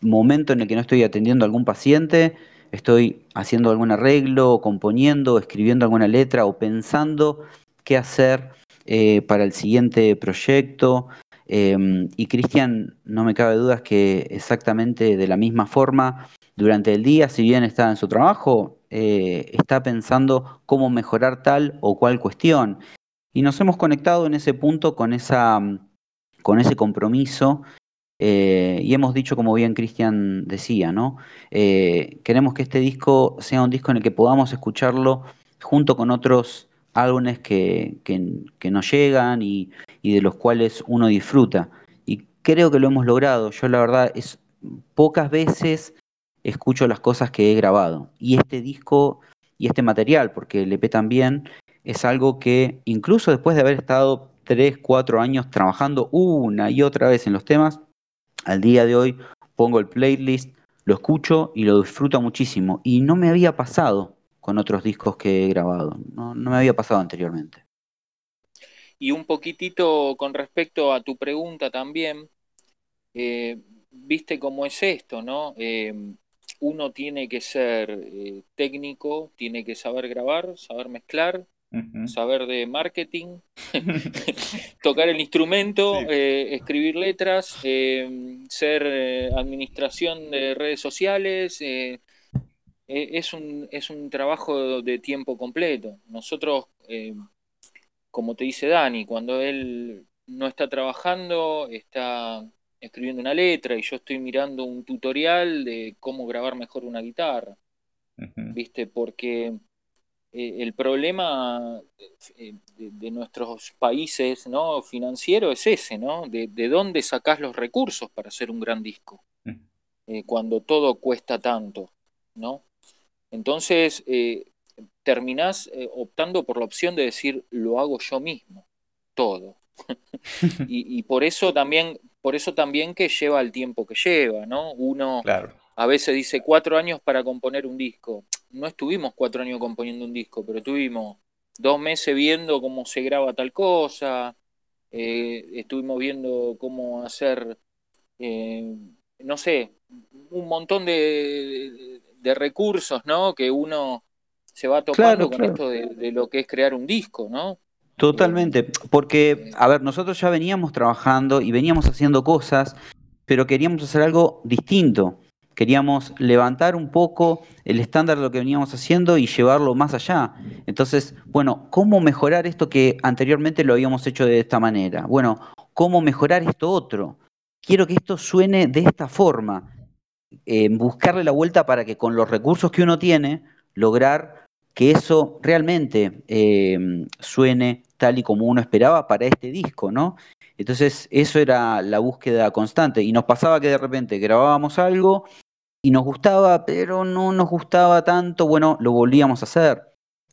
Speaker 2: momento en el que no estoy atendiendo a algún paciente, estoy haciendo algún arreglo, componiendo, escribiendo alguna letra o pensando qué hacer eh, para el siguiente proyecto. Em, y Cristian, no me cabe dudas que exactamente de la misma forma, durante el día, si bien está en su trabajo, eh, está pensando cómo mejorar tal o cual cuestión. Y nos hemos conectado en ese punto con, esa, con ese compromiso eh, y hemos dicho, como bien Cristian decía, ¿no? Queremos que este disco sea un disco en el que podamos escucharlo junto con otros álbumes que, nos llegan y, de los cuales uno disfruta. Y creo que lo hemos logrado. Yo la verdad es pocas veces escucho las cosas que he grabado. Y este disco y este material, porque el EP también, es algo que incluso después de haber estado tres, cuatro años trabajando una y otra vez en los temas, al día de hoy pongo el playlist, lo escucho y lo disfruto muchísimo. Y no me había pasado con otros discos que he grabado, no, me había pasado anteriormente.
Speaker 3: Y un poquitito con respecto a tu pregunta también, eh, viste cómo es esto, ¿no? Eh, uno tiene que ser eh, técnico, tiene que saber grabar, saber mezclar saber de marketing, <laughs> <laughs> tocar el instrumento, eh, escribir letras, eh, ser eh, administración de redes sociales. Es, un, es un trabajo de tiempo completo. Nosotros, como te dice Dani, cuando él no está trabajando, está escribiendo una letra y yo estoy mirando un tutorial de cómo grabar mejor una guitarra. ¿Viste? Porque eh, el problema eh, de, nuestros países ¿no? financieros es ese, ¿no? De, dónde sacás los recursos para hacer un gran disco, eh, cuando todo cuesta tanto, ¿no? Entonces, terminás optando por la opción de decir, lo hago yo mismo, todo. <laughs> y, por eso también, por eso también que lleva el tiempo que lleva, ¿no? Uno a veces dice cuatro años para componer un disco no estuvimos cuatro años componiendo un disco, pero estuvimos dos meses viendo cómo se graba tal cosa, eh, estuvimos viendo cómo hacer, eh, no sé, un montón de, recursos, ¿no? Que uno se va topando con esto de, lo que es crear un disco, ¿no?
Speaker 2: Totalmente, eh, porque, a ver, nosotros ya veníamos trabajando y veníamos haciendo cosas, pero queríamos hacer algo distinto. Queríamos levantar un poco el estándar de lo que veníamos haciendo y llevarlo más allá. Entonces, bueno, ¿cómo mejorar esto que anteriormente lo habíamos hecho de esta manera? Bueno, ¿cómo mejorar esto otro? Quiero que esto suene de esta forma. Buscarle la vuelta para que con los recursos que uno tiene, lograr que eso realmente eh, suene tal y como uno esperaba para este disco, ¿no? Entonces, eso era la búsqueda constante. Y nos pasaba que de repente grabábamos algo y nos gustaba, pero no nos gustaba tanto, bueno, lo volvíamos a hacer.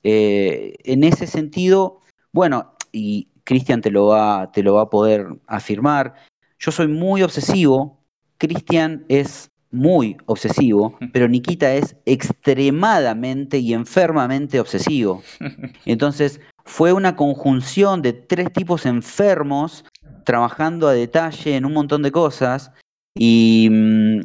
Speaker 2: Eh, en ese sentido, bueno, y Cristian te, lo va, te lo va a poder afirmar, yo soy muy obsesivo, Cristian es muy obsesivo, pero Nikita es extremadamente y enfermamente obsesivo. <laughs> Entonces, fue una conjunción de tres tipos enfermos trabajando a detalle en un montón de cosas y mm,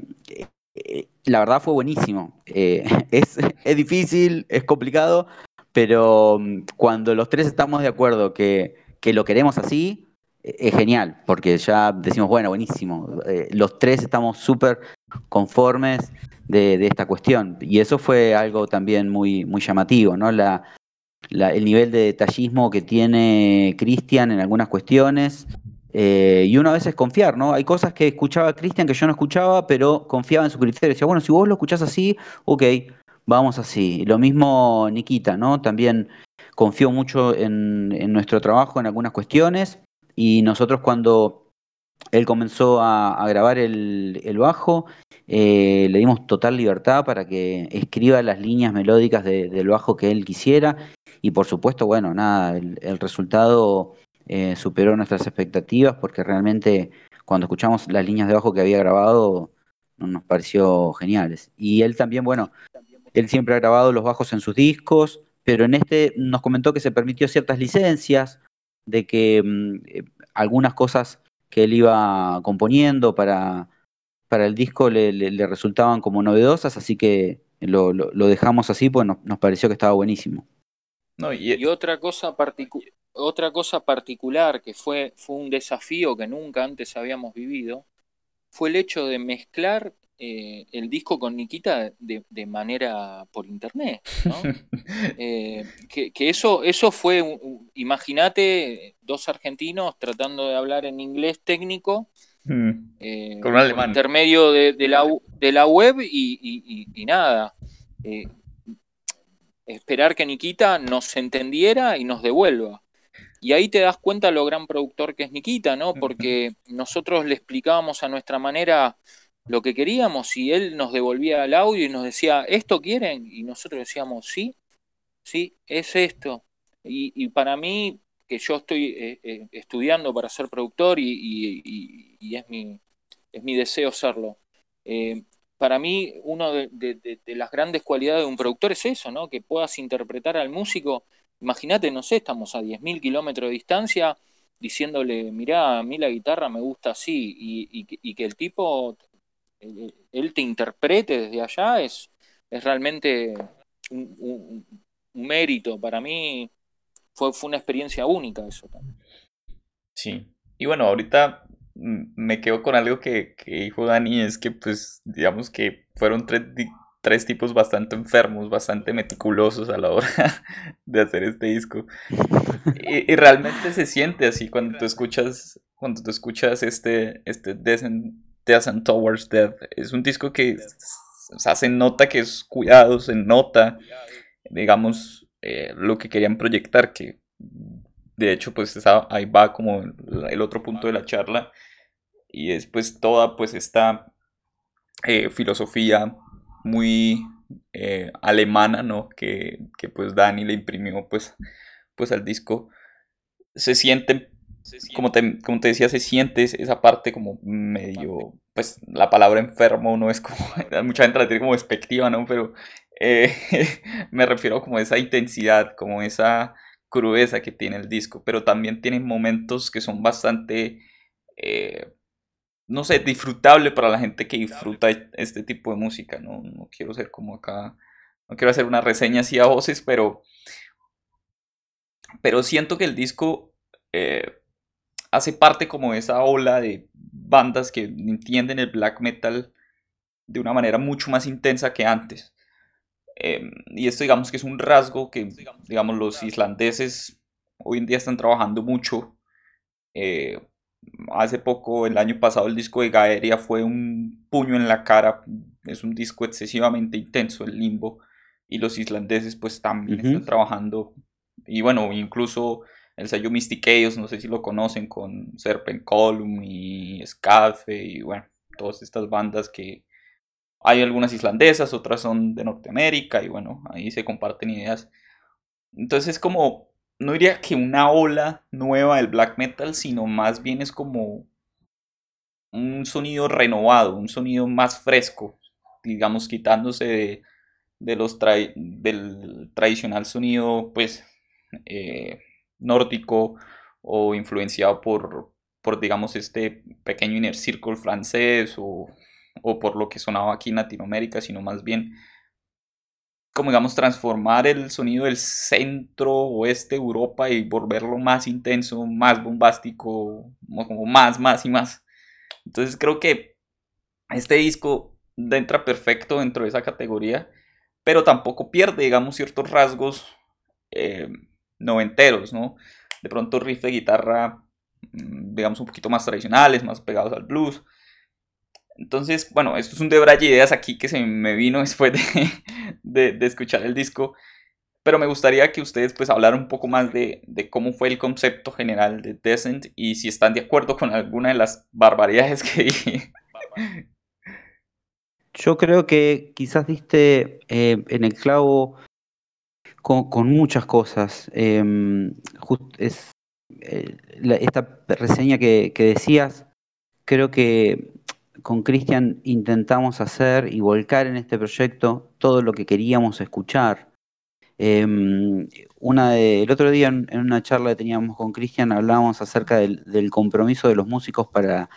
Speaker 2: eh, la verdad fue buenísimo. Eh, <laughs> es, es, difícil, es complicado, pero mm, cuando los tres estamos de acuerdo que, lo queremos así, e, es genial, porque ya decimos, bueno, buenísimo. Eh, los tres estamos súper conformes de, esta cuestión. Y eso fue algo también muy, muy llamativo, ¿no? La, el nivel de detallismo que tiene Cristian en algunas cuestiones eh, y uno a veces confiar, ¿no? Hay cosas que escuchaba Cristian que yo no escuchaba, pero confiaba en su criterio. Decía, bueno, si vos lo escuchás así, ok, vamos así. Lo mismo Nikita, ¿no? También confió mucho en, nuestro trabajo en algunas cuestiones. Y nosotros cuando él comenzó a, grabar el, bajo, eh, le dimos total libertad para que escriba las líneas melódicas del bajo que él quisiera. Y por supuesto, bueno, nada, el resultado eh, superó nuestras expectativas porque realmente cuando escuchamos las líneas de bajo que había grabado nos pareció geniales. Y él también, bueno, él siempre ha grabado los bajos en sus discos, pero en este nos comentó que se permitió ciertas licencias, de que mm, eh, algunas cosas que él iba componiendo para, para el disco le, resultaban como novedosas, así que lo, dejamos así, pues nos, pareció que estaba buenísimo.
Speaker 3: y, otra cosa particular otra cosa particular que fue, fue un desafío que nunca antes habíamos vivido fue el hecho de mezclar eh, el disco con Nikita de, manera por internet. <laughs> Eh, que, eso, eso fue, imagínate, dos argentinos tratando de hablar en inglés técnico.
Speaker 1: Mm. Eh, con un alemán.
Speaker 3: intermedio de, la, de la web y, y nada. esperar que Nikita nos entendiera y nos devuelva. Y ahí te das cuenta lo gran productor que es Nikita, ¿no? Porque nosotros le explicábamos a nuestra manera lo que queríamos y él nos devolvía el audio y nos decía, ¿esto quieren? Y nosotros decíamos, sí, sí, es esto. Y, para mí, que yo estoy eh, eh, estudiando para ser productor y, es, mi, es mi deseo serlo. Eh, para mí, una de, las grandes cualidades de un productor es eso, ¿no? Que puedas interpretar al músico Imagínate, no sé, estamos a 10.000 kilómetros de distancia diciéndole, mirá, a mí la guitarra me gusta así, y, que el tipo, él te interprete desde allá, es, es realmente un, mérito. Para mí, fue, fue una experiencia única eso también.
Speaker 1: Sí. Y bueno, ahorita me quedo con algo que, que dijo Dani, es que pues digamos que fueron tres, tres tipos bastante enfermos, bastante meticulosos a la hora <laughs> de hacer este disco. <laughs> Y, y realmente se siente así cuando tú escuchas, cuando tú escuchas este, este Death and, Towards Death. Es un disco que o sea, se nota que es cuidado, se nota, digamos, eh, lo que querían proyectar, que de hecho, pues ahí va como el otro punto de la charla. Y después toda pues esta eh, filosofía muy eh, alemana, ¿no? Que, que, pues Dani le imprimió pues, pues al disco. Se siente, como te, como te decía, se siente esa parte como medio, pues la palabra enfermo no es como, <laughs> mucha gente la tiene como despectiva, ¿no? Pero eh, <laughs> me refiero como a esa intensidad, como esa crudeza que tiene el disco, pero también tiene momentos que son bastante, eh, no sé, disfrutable para la gente que disfruta este tipo de música, ¿no? No quiero ser como acá, no quiero hacer una reseña así a voces, pero, pero siento que el disco eh, hace parte como de esa ola de bandas que entienden el black metal de una manera mucho más intensa que antes. Em, y esto digamos que es un rasgo que digamos los islandeses hoy en día están trabajando mucho. Eh, hace poco, el año pasado, el disco de Gaeria fue un puño en la cara. Es un disco excesivamente intenso, el limbo. Y los islandeses pues también están trabajando. Y bueno, incluso el sello Mystic no sé si lo conocen, con Serpent Column y Scafe y bueno, todas estas bandas que, hay algunas islandesas, otras son de Norteamérica y bueno, ahí se comparten ideas. Entonces es como, no diría que una ola nueva del black metal, sino más bien es como un sonido renovado, un sonido más fresco, digamos quitándose de, los del tradicional sonido pues eh, nórdico o influenciado por, por digamos este pequeño inner circle francés o o por lo que sonaba aquí en Latinoamérica, sino más bien como digamos transformar el sonido del centro oeste Europa y volverlo más intenso, más bombástico, como más, más y más. Entonces creo que este disco entra perfecto dentro de esa categoría, pero tampoco pierde, digamos, ciertos rasgos eh, noventeros, ¿no? De pronto riff de guitarra, mm, digamos, un poquito más tradicionales, más pegados al blues. Entonces, bueno, esto es un debraye de ideas aquí que se me vino <laughs> después de, escuchar el disco. Pero me gustaría que ustedes pues hablaran un poco más de, cómo fue el concepto general de Descent y si están de acuerdo con alguna de las barbaridades que dije.
Speaker 2: Yo creo que quizás diste eh, en el clavo con, muchas cosas. Em, eh, esta reseña que decías, creo que con Cristian intentamos hacer y volcar en este proyecto todo lo que queríamos escuchar. Em, una el otro día en, una charla que teníamos con Cristian hablábamos acerca del, compromiso de los músicos para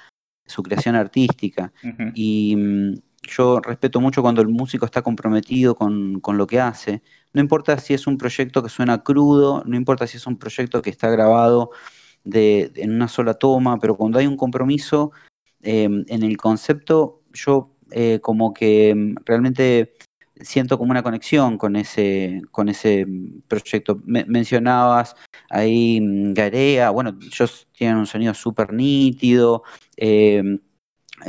Speaker 2: su creación artística. Y mm, yo respeto mucho cuando el músico está comprometido con, lo que hace. No importa si es un proyecto que suena crudo, no importa si es un proyecto que está grabado en una sola toma, pero cuando hay un compromiso Em, en el concepto yo eh, como que em, realmente siento como una conexión con ese, con ese proyecto. mencionabas ahí mm, Garea, bueno, ellos tienen un sonido súper nítido, em,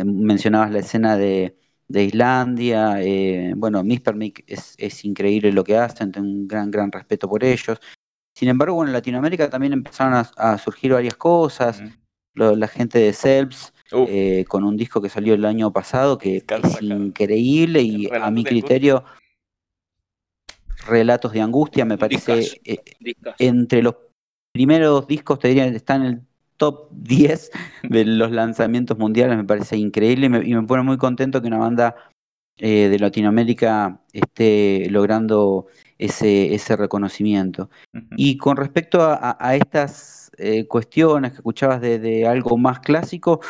Speaker 2: mencionabas la escena de, Islandia, eh, bueno, Mispermic es, es increíble lo que hacen, tengo un gran, gran respeto por ellos. Sin embargo, en Latinoamérica también empezaron a, surgir varias cosas, la gente de Selps, eh, con un disco que salió el año pasado que es increíble y a mi criterio Relatos de Angustia me parece eh, entre los primeros discos te diría está en el top <laughs> 10 de los lanzamientos mundiales me parece increíble y me, pone muy contento que una banda eh, de Latinoamérica esté logrando ese, ese reconocimiento. Y con respecto a, estas cuestiones que escuchabas de, algo más clásico,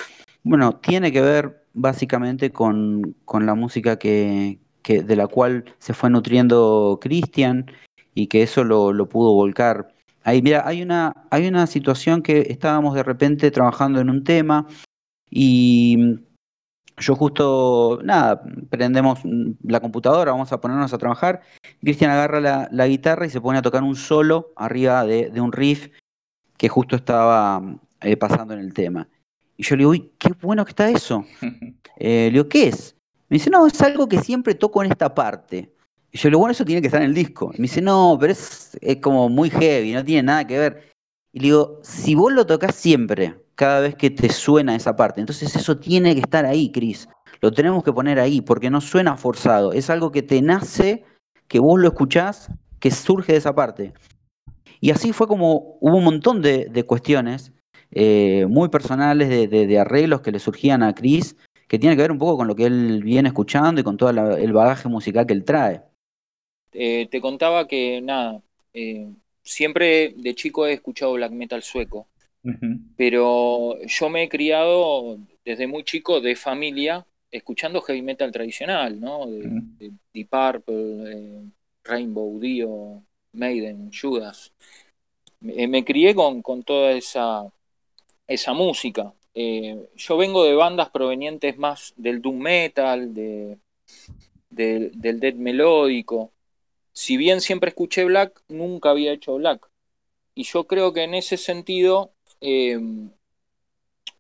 Speaker 2: bueno, tiene que ver básicamente con, la música que, de la cual se fue nutriendo Cristian y que eso lo, pudo volcar Ahí, mira, hay una, hay una situación que estábamos de repente trabajando en un tema y yo justo, nada, prendemos la computadora, vamos a ponernos a trabajar. Cristian agarra la, guitarra y se pone a tocar un solo arriba de, un riff que justo estaba eh, pasando en el tema. Y yo le digo, uy, qué bueno que está eso. <laughs> Eh, le digo, ¿qué es? Me dice, no, es algo que siempre toco en esta parte. Y yo le digo, bueno, eso tiene que estar en el disco. Y me dice, no, pero es, es como muy heavy, no tiene nada que ver. Y le digo, si vos lo tocas siempre, cada vez que te suena esa parte, entonces eso tiene que estar ahí, Cris. Lo tenemos que poner ahí, porque no suena forzado. Es algo que te nace, que vos lo escuchás, que surge de esa parte. Y así fue como hubo un montón de, cuestiones eh, muy personales, de, arreglos que le surgían a Cris, que tiene que ver un poco con lo que él viene escuchando y con todo el bagaje musical que él trae.
Speaker 3: Eh, te contaba que, nada, eh, siempre de chico he escuchado black metal sueco, pero yo me he criado desde muy chico de familia escuchando heavy metal tradicional, ¿no? De, Deep Purple, Rainbow, Dio, Maiden, Judas. Me, crié con, toda esa, esa música. yo vengo de bandas provenientes más del doom metal, de, del death melódico si bien siempre escuché black, nunca había hecho black. Y yo creo que en ese sentido em,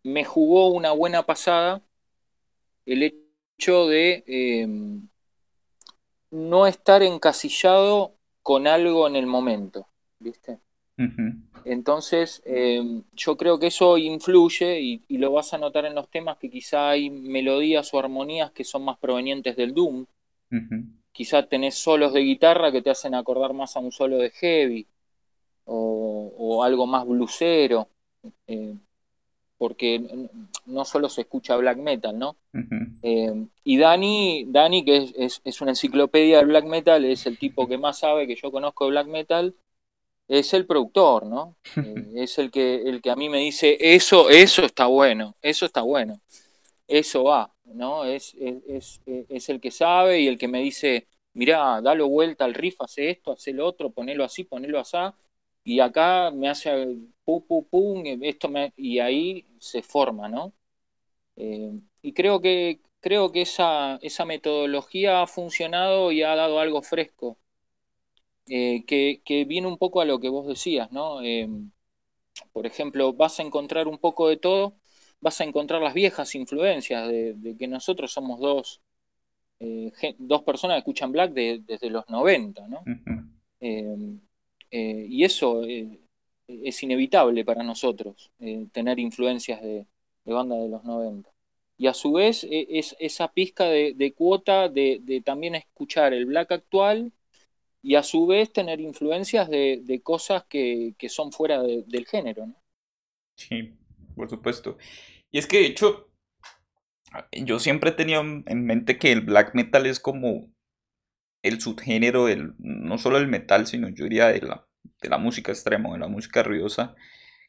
Speaker 3: me jugó una buena pasada el hecho de em, no estar encasillado con algo en el momento, ¿viste? Entonces, em, yo creo que eso influye y, lo vas a notar en los temas que quizá hay melodías o armonías que son más provenientes del Doom, quizá tenés solos de guitarra que te hacen acordar más a un solo de heavy o, algo más blusero, eh, porque no solo se escucha black metal, ¿no? Eh, y Dani, Dani, que es, una enciclopedia del black metal, es el tipo que más sabe que yo conozco de black metal, es el productor, ¿no? <laughs> Eh, es el que, el que a mí me dice, eso, eso está bueno, eso está bueno, eso va. ¿no? Es, es, es, el que sabe y el que me dice, mirá, dalo vuelta al riff, hace esto, hace lo otro, ponelo así, ponelo así, y acá me hace pum, pum, pum, esto me, y ahí se forma, ¿no? Eh, y creo que, creo que esa, esa metodología ha funcionado y ha dado algo fresco, eh, que, que, viene un poco a lo que vos decías, ¿no? Eh, por ejemplo, vas a encontrar un poco de todo vas a encontrar las viejas influencias de, que nosotros somos dos, eh, dos personas que escuchan black desde los 90, ¿no? Y eso es inevitable para nosotros, tener influencias de, de banda de los 90. Y a su vez es esa pizca de, cuota de, también escuchar el black actual y a su vez tener influencias de, cosas que, son fuera del género.
Speaker 1: Sí, por supuesto. Y es que de hecho, yo siempre he tenido en mente que el black metal es como el subgénero del, no solo del metal, sino yo diría de la, de la música extrema, de la música ruidosa,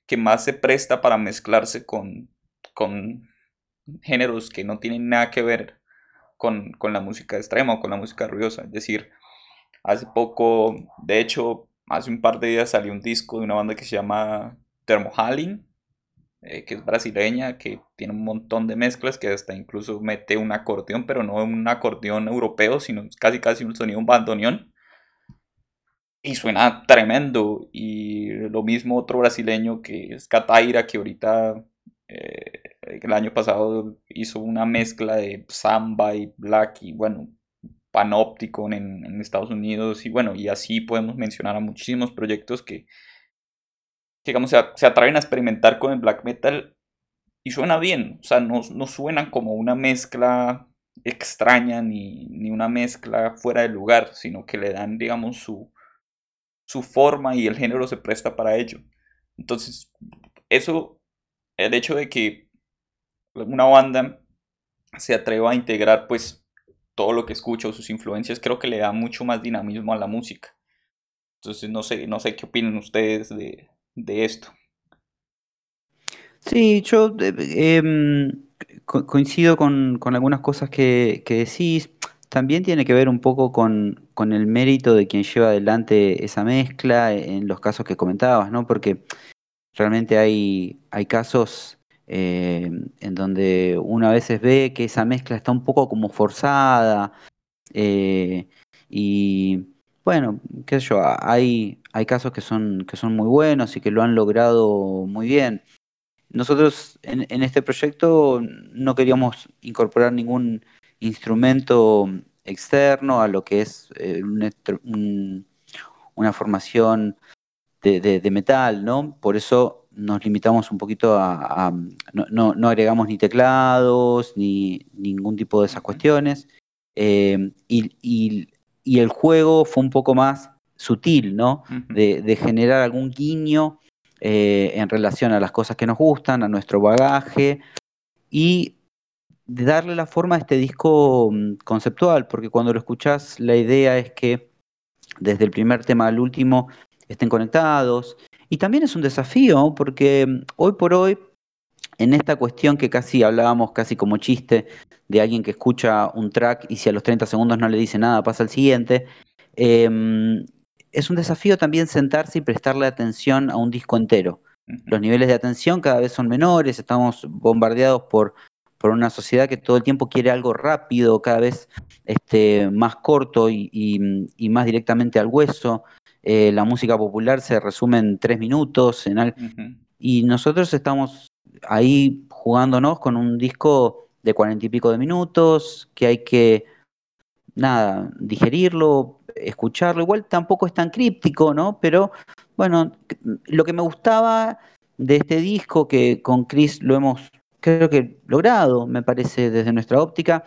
Speaker 1: que más se presta para mezclarse con, con géneros que no tienen nada que ver con, con la música extrema o con la música ruidosa. Es decir, hace poco, de hecho, hace un par de días salió un disco de una banda que se llama Thermohaling, eh, que es brasileña, que tiene un montón de mezclas, que hasta incluso mete un acordeón, pero no un acordeón europeo, sino casi casi un sonido un bandoneón. Y suena tremendo. Y lo mismo otro brasileño que es Cataira, que ahorita eh, el año pasado hizo una mezcla de samba y black y bueno, panóptico en, Estados Unidos. Y bueno, y así podemos mencionar a muchísimos proyectos que, digamos, se, atreven a experimentar con el black metal y suena bien, o sea, no, no suenan como una mezcla extraña ni, ni, una mezcla fuera de lugar, sino que le dan, digamos, su, su forma y el género se presta para ello. Entonces, eso, el hecho de que una banda se atreva a integrar, pues, todo lo que escucha o sus influencias, creo que le da mucho más dinamismo a la música. Entonces, no sé, no sé qué opinan ustedes de, de esto.
Speaker 2: Sí, yo eh, em, coincido con, algunas cosas que, decís. también tiene que ver un poco con, con, el mérito de quien lleva adelante esa mezcla en los casos que comentabas, ¿no? Porque realmente hay, hay casos eh, en donde uno a veces ve que esa mezcla está un poco como forzada eh, y bueno, qué sé yo, hay, hay casos que son, que son muy buenos y que lo han logrado muy bien. Nosotros en, este proyecto no queríamos incorporar ningún instrumento externo a lo que es eh, un, una formación de, de, de, metal, ¿no? Por eso nos limitamos un poquito a, a no, no, no, agregamos ni teclados ni ningún tipo de esas cuestiones. Eh, y, y, y, el juego fue un poco más sutil, ¿no? De, de generar algún guiño eh, en relación a las cosas que nos gustan, a nuestro bagaje y de darle la forma a este disco mm, conceptual, porque cuando lo escuchás la idea es que desde el primer tema al último estén conectados. Y también es un desafío, porque mm, hoy por hoy, en esta cuestión que casi hablábamos, casi como chiste, de alguien que escucha un track y si a los 30 segundos no le dice nada, pasa al siguiente, eh, es un desafío también sentarse y prestarle atención a un disco entero. Los niveles de atención cada vez son menores, estamos bombardeados por por una sociedad que todo el tiempo quiere algo rápido, cada vez este, más corto y, y, y más directamente al hueso. Eh, la música popular se resume en tres minutos en al... uh -huh. y nosotros estamos ahí jugándonos con un disco de cuarenta y pico de minutos que hay que, nada, digerirlo, escucharlo. Igual tampoco es tan críptico, ¿no? Pero bueno, lo que me gustaba de este disco, que con Chris lo hemos creo que logrado, me parece, desde nuestra óptica,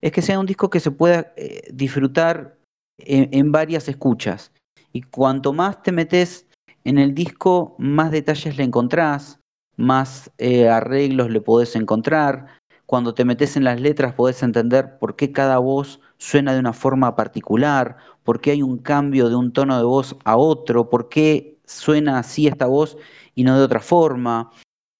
Speaker 2: es que sea un disco que se pueda eh, disfrutar en, en, varias escuchas. Y cuanto más te metes en el disco, más detalles le encontrás, más eh, arreglos le podés encontrar. Cuando te metes en las letras podés entender por qué cada voz suena de una forma particular, por qué hay un cambio de un tono de voz a otro, por qué suena así esta voz y no de otra forma.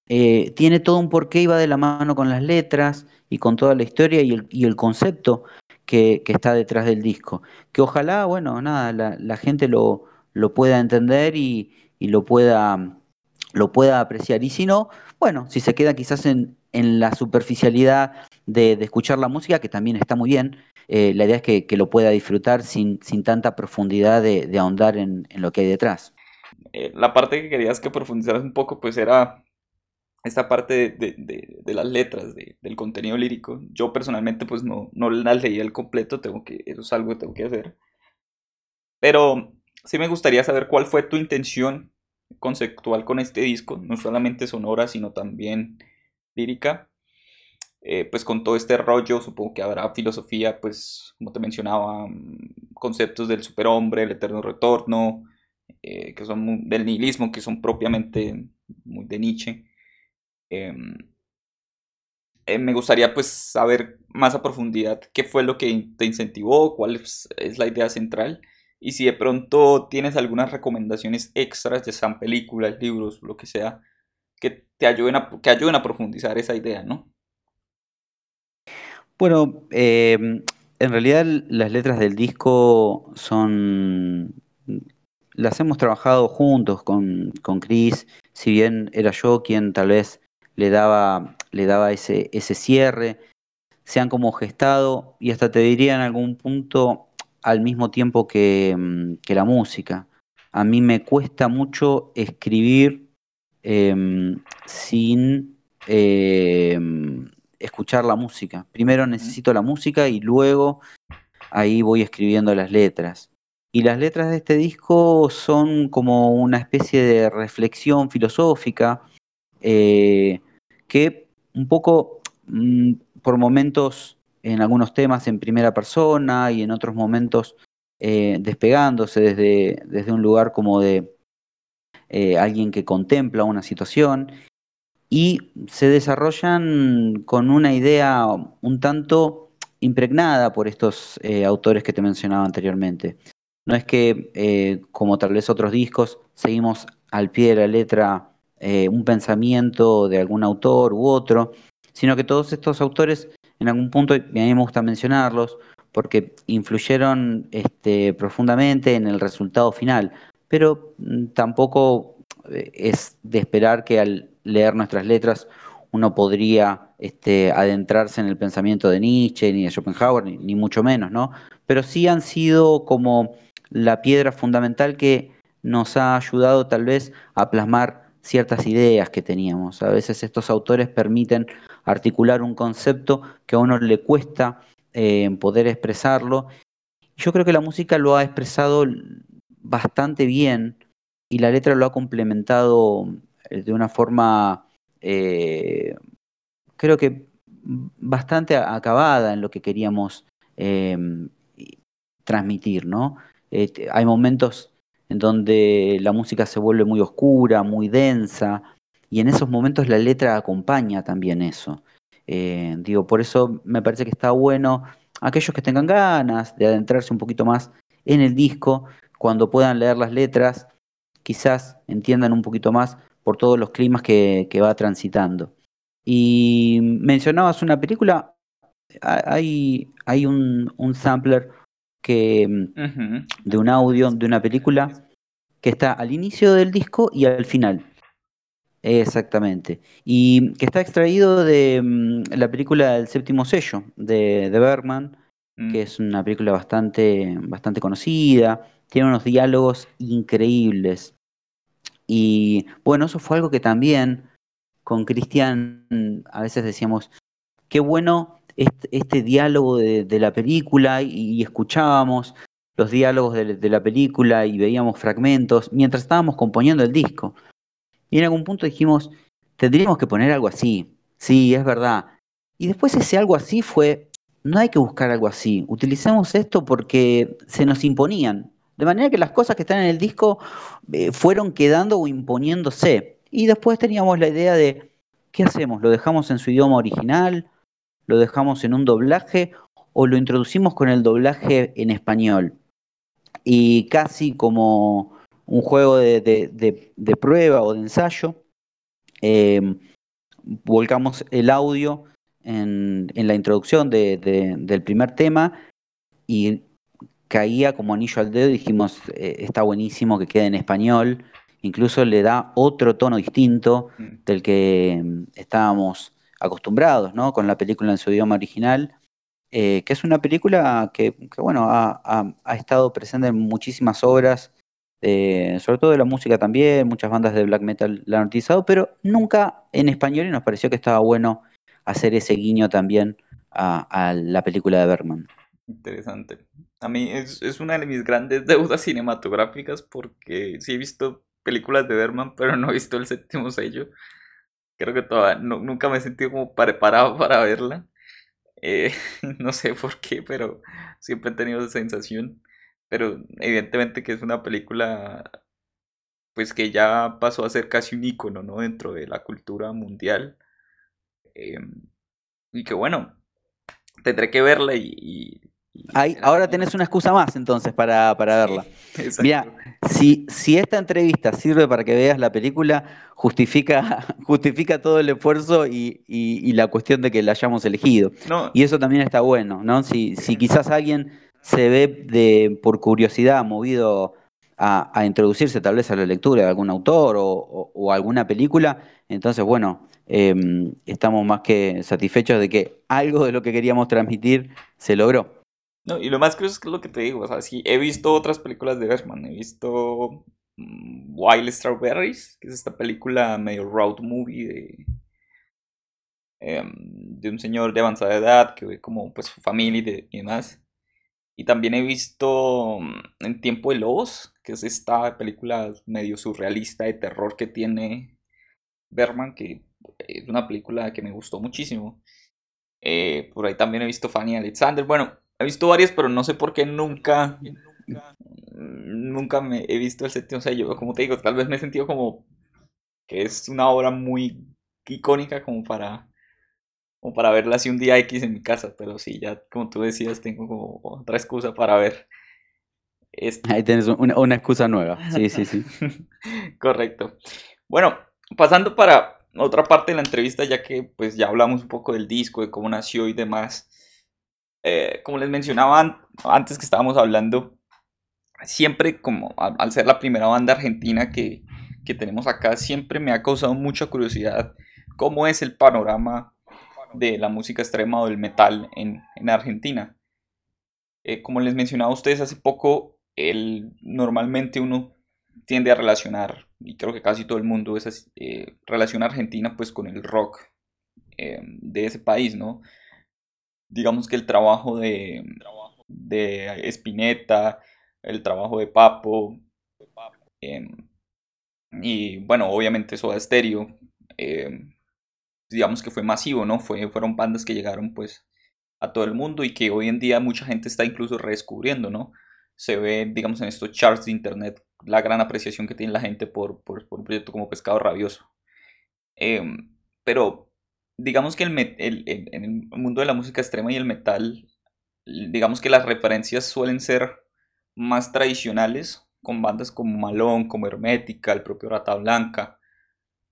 Speaker 2: Eh, tiene todo un porqué y va de la mano con las letras y con toda la historia y el, y el concepto que, está detrás del disco. Que ojalá, bueno, nada, la, la gente lo, lo, pueda entender y, y, lo, pueda, lo pueda apreciar. Y si no, bueno, si se queda quizás en, en la superficialidad de, de, escuchar la música, que también está muy bien, eh, la idea es que, que, lo pueda disfrutar sin, sin tanta profundidad de, de ahondar en, en, lo que hay detrás.
Speaker 1: Eh, la parte que querías que profundizaras un poco, pues era esta parte de, de, de, las letras, del contenido lírico. Yo personalmente pues no, no las leí al completo, tengo que, eso es algo que tengo que hacer. Pero sí me gustaría saber cuál fue tu intención conceptual con este disco, no solamente sonora, sino también lírica. Eh, pues con todo este rollo, supongo que habrá filosofía, pues como te mencionaba, mm, conceptos del superhombre, el eterno retorno, eh, que son del nihilismo, que son propiamente muy de Nietzsche. Eh, eh, me gustaría pues saber más a profundidad qué fue lo que te incentivó, cuál es, la idea central y si de pronto tienes algunas recomendaciones extras, ya sean películas, libros, lo que sea, que te ayuden a, que ayuden a profundizar esa idea, ¿no?
Speaker 2: Bueno, eh, en realidad las letras del disco son las hemos trabajado juntos con, con Chris, si bien era yo quien tal vez le daba, le daba ese, ese cierre, se han como gestado y hasta te diría en algún punto al mismo tiempo que, mm, que la música. A mí me cuesta mucho escribir eh, sin eh, escuchar la música. Primero necesito la música y luego ahí voy escribiendo las letras. Y las letras de este disco son como una especie de reflexión filosófica eh, que un poco mmm, por momentos en algunos temas en primera persona y en otros momentos eh, despegándose desde, desde, un lugar como de eh, alguien que contempla una situación y se desarrollan con una idea un tanto impregnada por estos autores que te mencionaba anteriormente. No es que, como tal vez otros discos, seguimos al pie de la letra eh, un pensamiento de algún autor u otro, sino que todos estos autores, en algún punto, y a mí me gusta mencionarlos, porque influyeron este, profundamente en el resultado final, pero mm, tampoco eh, es de esperar que al leer nuestras letras uno podría este, adentrarse en el pensamiento de Nietzsche ni de Schopenhauer, ni, ni, mucho menos, ¿no? Pero sí han sido como la piedra fundamental que nos ha ayudado tal vez a plasmar ciertas ideas que teníamos. A veces estos autores permiten articular un concepto que a uno le cuesta eh, poder expresarlo. Yo creo que la música lo ha expresado bastante bien y la letra lo ha complementado eh, de una forma, eh, creo que bastante acabada en lo que queríamos transmitir, ¿no? hay momentos en donde la música se vuelve muy oscura, muy densa, y en esos momentos la letra acompaña también eso. Eh, digo, por eso me parece que está bueno aquellos que tengan ganas de adentrarse un poquito más en el disco, cuando puedan leer las letras, quizás entiendan un poquito más por todos los climas que, va transitando. Y mencionabas una película, hay, un sampler que, de un audio de una película que está al inicio del disco y al final. Exactamente. Y que está extraído de mm, la película El séptimo sello de, de Bergman, que mm. es una película bastante, bastante conocida, tiene unos diálogos increíbles. Y bueno, eso fue algo que también con Cristian a veces decíamos, qué bueno este, diálogo de, la película y, escuchábamos los diálogos de, la película y veíamos fragmentos mientras estábamos componiendo el disco. Y en algún punto dijimos, tendríamos que poner algo así. Sí, es verdad. Y después ese algo así fue, no hay que buscar algo así. Utilicemos esto porque se nos imponían. De manera que las cosas que están en el disco eh, fueron quedando o imponiéndose. Y después teníamos la idea de, ¿qué hacemos? ¿Lo dejamos en su idioma original? Lo dejamos en un doblaje o lo introducimos con el doblaje en español. Y casi como un juego de, prueba o de ensayo, em, volcamos el audio en, la introducción del primer tema y caía como anillo al dedo y dijimos, eh, está buenísimo que quede en español, incluso le da otro tono distinto mm. del que em, estábamos acostumbrados, ¿no? Con la película en su idioma original, eh, que es una película que, bueno, ha, estado presente en muchísimas obras, sobre todo de la música también, muchas bandas de black metal la han utilizado, pero nunca en español y nos pareció que estaba bueno hacer ese guiño también a, la película de Bergman.
Speaker 1: Interesante. A mí es, es, una de mis grandes deudas cinematográficas porque sí he visto películas de Bergman, pero no he visto el séptimo sello. Creo que todavía nunca me he sentido como preparado para verla. Eh, <laughs> no sé por qué, pero siempre he tenido esa sensación. Pero evidentemente que es una película pues que ya pasó a ser casi un icono, ¿no? Dentro de la cultura mundial. Em, y que bueno, tendré que verla y,
Speaker 2: ahora tenés una excusa más entonces para, verla. Mira, si, si esta entrevista sirve para que veas la película, justifica, <laughs> justifica todo el esfuerzo y, la cuestión de que la hayamos elegido. Y eso también está bueno, ¿no? Si, si quizás alguien se ve de, por curiosidad movido a, introducirse tal vez a la lectura de algún autor o, alguna película, entonces, bueno, em, estamos más que satisfechos de que algo de lo que queríamos transmitir se logró.
Speaker 1: No, y lo más curioso es que es lo que te digo, o sea, sí, he visto otras películas de Bergman, he visto mm, Wild Strawberries, que es esta película medio road movie de, em, de un señor de avanzada edad que ve como pues su familia y, demás. Y también he visto mm, En Tiempo de Lobos, que es esta película medio surrealista de terror que tiene Bergman, que es una película que me gustó muchísimo. Eh, por ahí también he visto Fanny Alexander. Bueno, He visto varias, pero no sé por qué nunca. Nunca me he visto el séptimo sello. Como te digo, tal vez me he sentido como que es una obra muy icónica como para como para verla así un día X en mi casa, pero sí, ya como tú decías, tengo como otra excusa para ver.
Speaker 2: Ahí tienes una, una, excusa nueva, sí, sí, sí. <laughs>
Speaker 1: Correcto. Bueno, pasando para otra parte de la entrevista, ya que pues ya hablamos un poco del disco, de cómo nació y demás. Eh, como les mencionaba antes que estábamos hablando, siempre como al ser la primera banda argentina que, que tenemos acá, siempre me ha causado mucha curiosidad cómo es el panorama de la música extrema o del metal en, en Argentina. Eh, como les mencionaba a ustedes hace poco, el, normalmente uno tiende a relacionar, y creo que casi todo el mundo es eh, relaciona Argentina pues con el rock de ese país, ¿no? Digamos que el trabajo de, de Spinetta, el trabajo de Papo, y bueno, obviamente Soda Stereo, digamos que fue masivo, ¿no? Fue, fueron bandas que llegaron pues a todo el mundo y que hoy en día mucha gente está incluso redescubriendo, ¿no? Se ve, digamos, en estos charts de internet la gran apreciación que tiene la gente por, por, un proyecto como Pescado Rabioso. Em, pero digamos que el, el, en el mundo de la música extrema y el metal, digamos que las referencias suelen ser más tradicionales, con bandas como Malón, como Hermética, el propio Rata Blanca,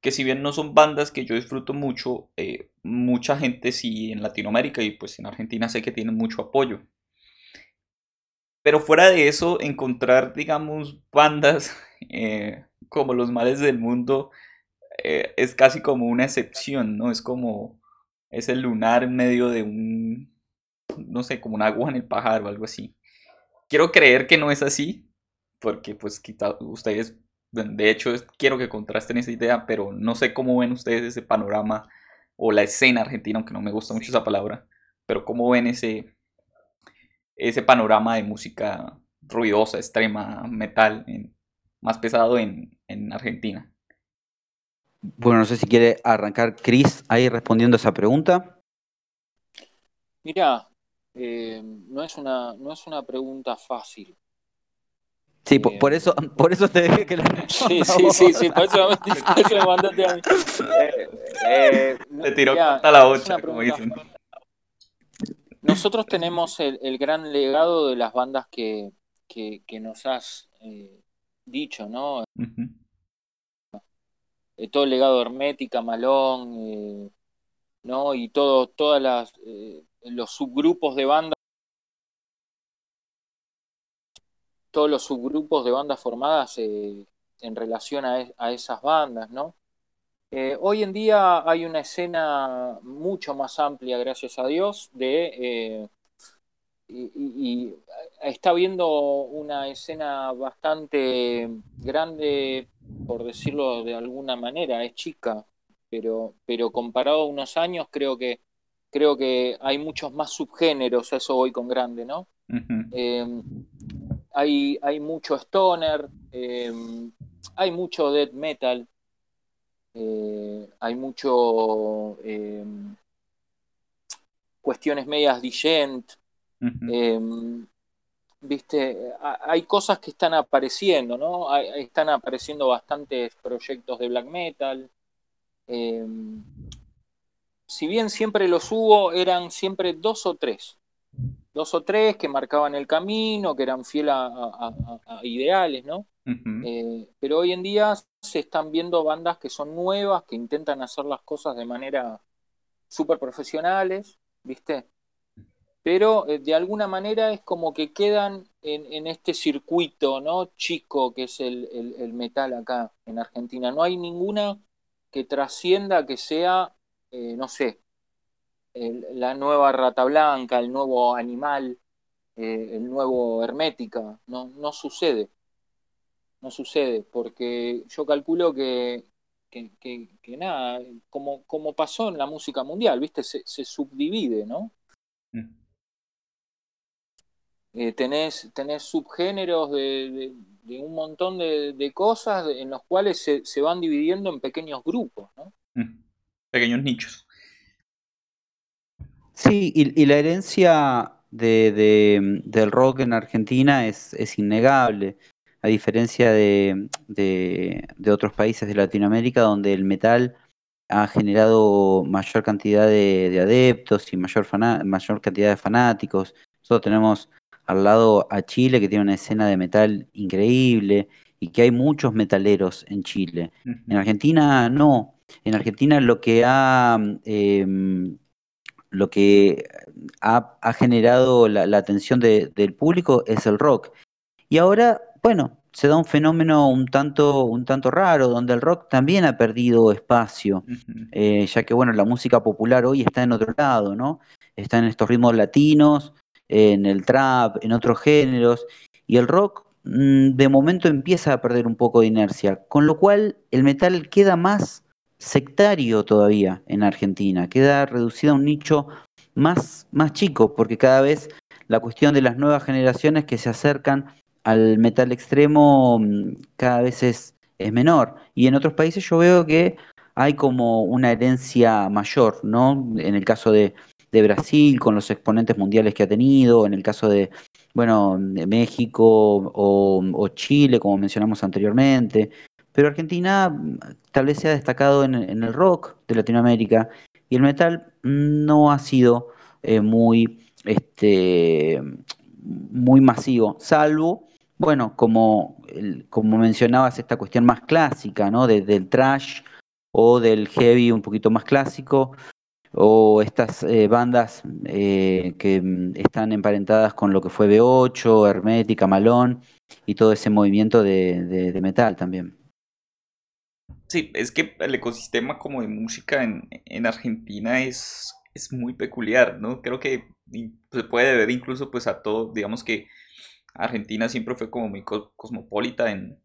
Speaker 1: que si bien no son bandas que yo disfruto mucho, eh, mucha gente sí en Latinoamérica y pues en Argentina sé que tienen mucho apoyo. Pero fuera de eso, encontrar, digamos, bandas <laughs> eh, como Los Males del Mundo eh, es casi como una excepción, ¿no? Es como, es el lunar en medio de un, no sé, como una aguja en el pajar o algo así. Quiero creer que no es así, porque pues ustedes de hecho, quiero que contrasten esa idea, pero no sé cómo ven ustedes ese panorama o la escena argentina, aunque no me gusta mucho esa palabra, pero cómo ven ese, ese panorama de música ruidosa, extrema, metal, más pesado en, Argentina.
Speaker 2: Bueno, no sé si quiere arrancar Chris ahí respondiendo a esa pregunta.
Speaker 3: Mira, eh, no, es una, no es una pregunta fácil.
Speaker 2: Sí, por, eso, <laughs> por eso te dije que lo <laughs>
Speaker 3: Sí, sí, sí, sí, por eso, me <laughs> mandaste a mí.
Speaker 1: Eh, eh, tiró hasta la bocha, como dicen.
Speaker 3: Nosotros tenemos el, el, gran legado de las bandas que, que, que nos has eh, dicho, ¿no? Eh, todo el legado Hermética, Malón, eh, ¿no? Y todo, todas las los subgrupos de bandas todos los subgrupos de bandas formadas eh, en relación a, esas bandas, ¿no? Eh, hoy en día hay una escena mucho más amplia, gracias a Dios, de eh, y, está viendo una escena bastante grande, por decirlo de alguna manera, es chica, pero, pero comparado a unos años creo que creo que hay muchos más subgéneros, eso voy con grande, ¿no? hay, hay mucho stoner, em, hay mucho death metal, eh, hay mucho cuestiones medias digent, em, viste, hay cosas que están apareciendo, ¿no? están apareciendo bastantes proyectos de black metal. si bien siempre los hubo, eran siempre dos o tres dos o tres que marcaban el camino, que eran fieles a, ideales, ¿no? Eh, pero hoy en día se están viendo bandas que son nuevas, que intentan hacer las cosas de manera súper profesionales, ¿viste? Pero eh, de alguna manera es como que quedan en, este circuito, ¿no? Chico que es el, metal acá en Argentina. No hay ninguna que trascienda, que sea, eh, no sé, la nueva rata blanca, el nuevo animal, eh, el nuevo hermética. No, no sucede. No sucede, porque yo calculo que, que, nada, como, como pasó en la música mundial, ¿viste? Se, subdivide, ¿no? Eh, tenés, tenés subgéneros de, un montón de, cosas en los cuales se, se, van dividiendo en pequeños grupos, ¿no?
Speaker 1: Mm. Pequeños nichos.
Speaker 2: Sí, y, la herencia de, del rock en Argentina es, es innegable, a diferencia de, otros países de Latinoamérica donde el metal ha generado mayor cantidad de, adeptos y mayor, mayor cantidad de fanáticos. Nosotros tenemos al lado a Chile que tiene una escena de metal increíble y que hay muchos metaleros en Chile. En Argentina no. En Argentina lo que ha em, lo que ha, generado la, atención del público es el rock. Y ahora, bueno, se da un fenómeno un tanto, un tanto raro, donde el rock también ha perdido espacio, eh, ya que bueno, la música popular hoy está en otro lado, ¿no? Está en estos ritmos latinos, en el trap, en otros géneros, y el rock mm, de momento empieza a perder un poco de inercia, con lo cual el metal queda más sectario todavía en Argentina, queda reducido a un nicho más, más chico, porque cada vez la cuestión de las nuevas generaciones que se acercan al metal extremo mm, cada vez es, es menor. Y en otros países yo veo que hay como una herencia mayor, ¿no? En el caso de, de Brasil, con los exponentes mundiales que ha tenido, en el caso de, bueno, de México o, Chile, como mencionamos anteriormente. Pero Argentina mm, tal vez se ha destacado en, el rock de Latinoamérica y el metal no ha sido eh, muy, este, muy masivo, salvo bueno, como, como mencionabas, esta cuestión más clásica, ¿no? del trash o del heavy un poquito más clásico, o estas eh, bandas eh, que mm, están emparentadas con lo que fue B8, Hermética, Malón y todo ese movimiento de, metal también.
Speaker 1: Sí, es que el ecosistema como de música en, Argentina es, es muy peculiar, ¿no? Creo que se puede ver incluso pues a todo, digamos que Argentina siempre fue como muy cosmopolita en,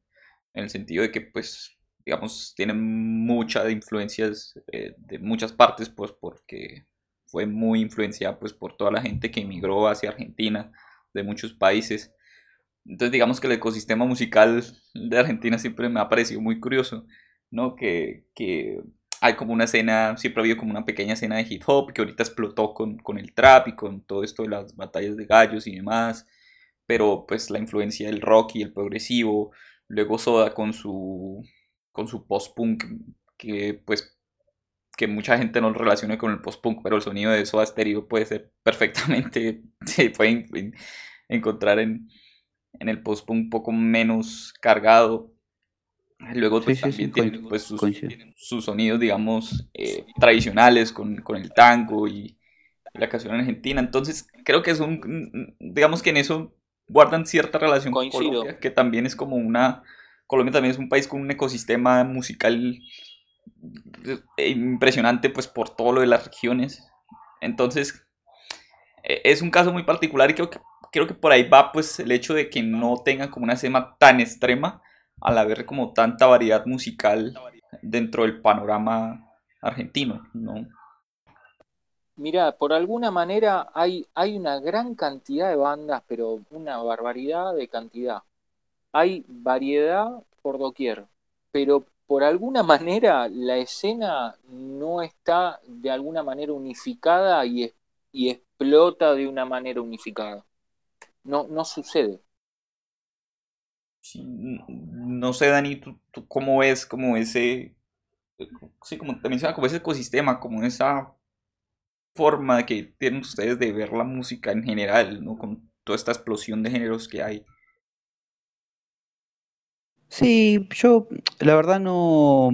Speaker 1: el sentido de que, pues, digamos, tiene muchas influencias eh, de muchas partes, pues, porque fue muy influenciada, pues, por toda la gente que emigró hacia Argentina de muchos países. Entonces, digamos que el ecosistema musical de Argentina siempre me ha parecido muy curioso, ¿no? Que, hay como una escena, siempre ha habido como una pequeña escena de hip hop que ahorita explotó con, con el trap y con todo esto de las batallas de gallos y demás pero pues la influencia del rock y el progresivo, luego Soda con su con su post-punk que pues que mucha gente no lo relaciona con el post-punk, pero el sonido de Soda Stereo puede ser <laughs> perfectamente, se puede encontrar en, en el post-punk un poco menos cargado. Luego pues, también tiene pues, sus, sus, sonidos, digamos, eh, tradicionales con, con, el tango y la canción en Argentina. Entonces, creo que es un, digamos que en eso guardan cierta relación con Colombia, que también es como una... Colombia también es un país con un ecosistema musical eh, impresionante pues por todo lo de las regiones. Entonces, e, es un caso muy particular y creo que, creo que por ahí va pues el hecho de que no tengan como una escena tan extrema al haber como tanta variedad musical dentro del panorama argentino, ¿no?
Speaker 3: Mira, por alguna manera hay, hay una gran cantidad de bandas, pero una barbaridad de cantidad. Hay variedad por doquier, pero por alguna manera la escena no está de alguna manera unificada y, y explota de una manera unificada. No, no sucede.
Speaker 1: no sé, Dani, ¿tú, cómo ves como ese, sí, como te mencionaba, como ese ecosistema, como esa forma que tienen ustedes de ver la música en general, ¿no? Con toda esta explosión de géneros que hay.
Speaker 2: Sí, yo la verdad no,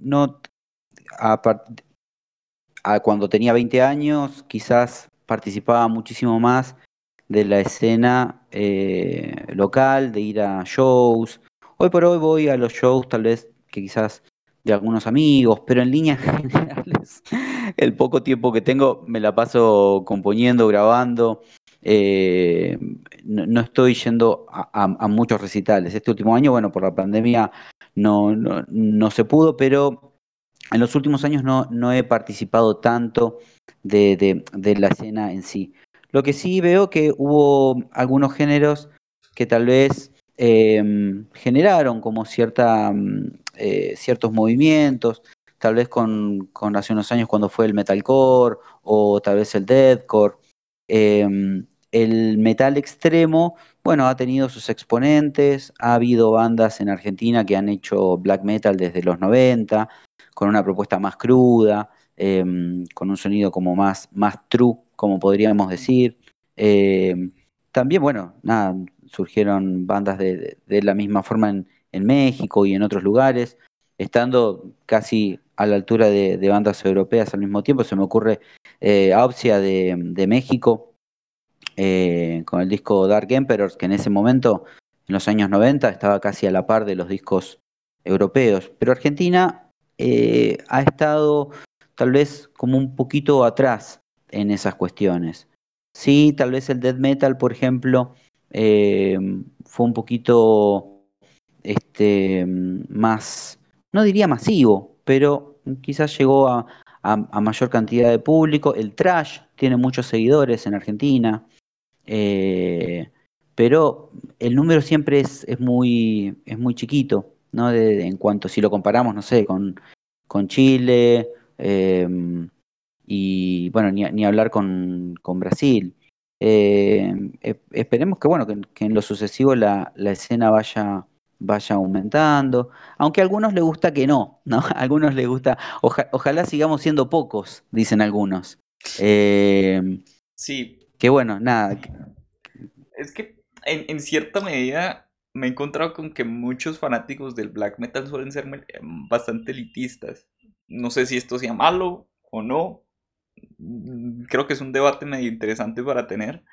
Speaker 2: no a, cuando tenía 20 años quizás participaba muchísimo más de la escena eh, local, de ir a shows. Hoy por hoy voy a los shows tal vez que quizás de algunos amigos, pero en líneas <laughs> generales, el poco tiempo que tengo me la paso componiendo, grabando. Eh, no, estoy yendo a, muchos recitales. Este último año, bueno, por la pandemia no, no, se pudo, pero en los últimos años no, no he participado tanto de, la escena en sí. Lo que sí veo que hubo algunos géneros que tal vez eh, generaron como cierta mm, eh, ciertos movimientos, tal vez con, hace unos años cuando fue el metalcore o tal vez el deathcore. Em, el metal extremo, bueno, ha tenido sus exponentes, ha habido bandas en Argentina que han hecho black metal desde los 90, con una propuesta más cruda, em, con un sonido como más, más true, como podríamos decir. Em, también, bueno, nada, surgieron bandas de, de la misma forma en, en México y en otros lugares, estando casi a la altura de, bandas europeas al mismo tiempo. Se me ocurre eh, de, de México, eh, con el disco Dark Emperors, que en ese momento, en los años 90, estaba casi a la par de los discos europeos. Pero Argentina eh, ha estado tal vez como un poquito atrás en esas cuestiones. Sí, tal vez el death metal, por ejemplo, eh, fue un poquito este, más, no diría masivo, pero quizás llegó a, a- a mayor cantidad de público. El trash tiene muchos seguidores en Argentina, eh, pero el número siempre es, es muy, es muy chiquito, ¿no? En cuanto si lo comparamos, no sé, con, con Chile, em, y bueno, ni, ni hablar con, con Brasil. Eh, e- esperemos que bueno, que, en lo sucesivo la, la escena vaya, vaya aumentando, aunque a algunos les gusta que no, ¿no? <laughs> A algunos les gusta, oja- ojalá sigamos siendo pocos, dicen algunos. Eh,
Speaker 1: Sí,
Speaker 2: que bueno, nada,
Speaker 1: es que en, en cierta medida me he encontrado con que muchos fanáticos del black metal suelen ser em, bastante elitistas. No sé si esto sea malo o no. Mm, Creo que es un debate medio interesante para tener.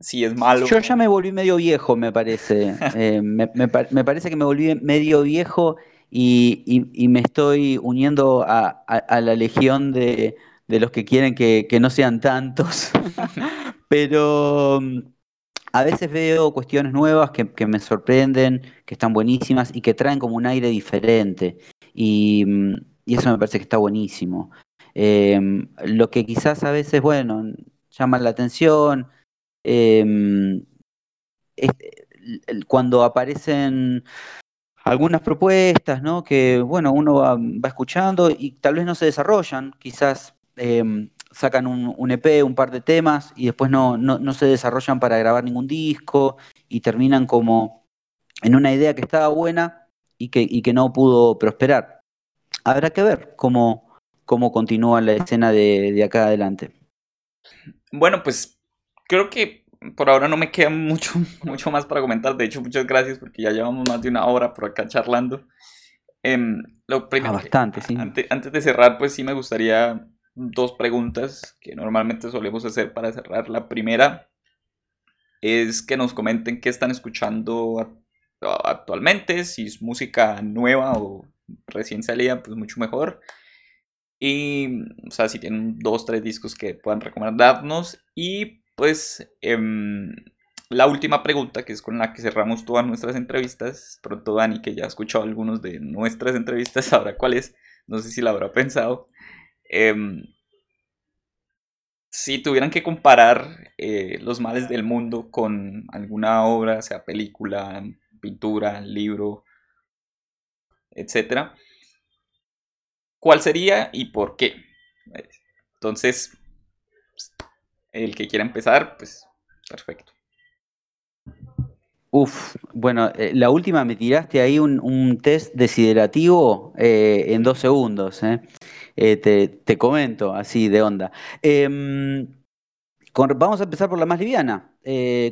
Speaker 1: Si es malo.
Speaker 2: Yo ya me volví medio viejo, me parece. <laughs> Eh, me, me pa- me parece que me volví medio viejo y, y- y me estoy uniendo a, a- a la legión de, de los que quieren que, que no sean tantos. <laughs> Pero mm, a veces veo cuestiones nuevas que, que me sorprenden, que están buenísimas y que traen como un aire diferente. Y, mm, y eso me parece que está buenísimo. Em, lo que quizás a veces, bueno, llama la atención. em, es- cuando aparecen algunas propuestas, ¿no? Que, bueno, uno va, va escuchando y tal vez no se desarrollan, quizás em, sacan un, un EP, un par de temas y después no, no, no se desarrollan para grabar ningún disco y terminan como en una idea que estaba buena y que, y que no pudo prosperar. Habrá que ver cómo, cómo continúa la escena de, de acá adelante.
Speaker 1: Bueno, pues creo que por ahora no me queda mucho, <laughs> mucho más para comentar. De hecho, muchas gracias porque ya llevamos más de una hora por acá charlando. Em, lo
Speaker 2: Ah,
Speaker 1: primero que-
Speaker 2: bastante, sí.
Speaker 1: Ante- antes de cerrar, pues sí me gustaría dos preguntas que normalmente solemos hacer para cerrar. La primera es que nos comenten qué están escuchando actualmente, si es música nueva o recién salida, pues mucho mejor. Y, o sea, si tienen dos, tres discos que puedan recomendarnos. Y pues em, la última pregunta, que es con la que cerramos todas nuestras entrevistas. Pronto Dani, que ya ha escuchado algunos de nuestras entrevistas, <laughs> sabrá cuál es. No sé si la habrá pensado. Em, si tuvieran que comparar eh, los males del mundo con alguna obra, sea película, pintura, libro, etcétera, ¿cuál sería y por qué? Entonces, el que quiera empezar, pues perfecto.
Speaker 2: Uf, bueno, eh, la última me tiraste ahí un, un test desiderativo eh, en dos segundos, ¿eh? Te, te comento así de onda. Em, con- vamos a empezar por la más liviana.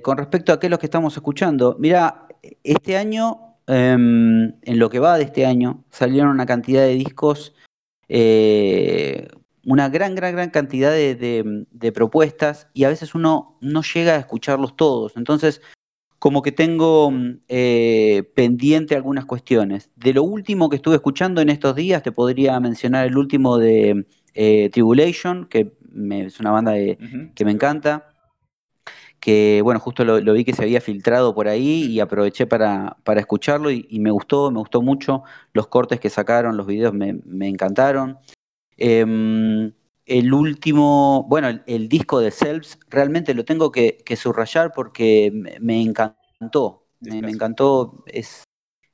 Speaker 2: Con respecto a qué es lo que estamos escuchando, mira, este año, em, en lo que va de este año, salieron una cantidad de discos, una gran, gran, gran cantidad de- de propuestas y a veces uno no llega a escucharlos todos. Entonces, como que tengo mm, eh, pendiente algunas cuestiones. De lo último que estuve escuchando en estos días, te podría mencionar el último de eh, Tribulation, que me- es una banda de- que me encanta, que bueno, justo lo, lo vi que se había filtrado por ahí y aproveché para, para escucharlo y, y me gustó, me gustó mucho. Los cortes que sacaron, los videos me, me encantaron. Em, el último, bueno, el, el disco de Selves, realmente lo tengo que, que subrayar porque me, me encantó. Me, encantó, es,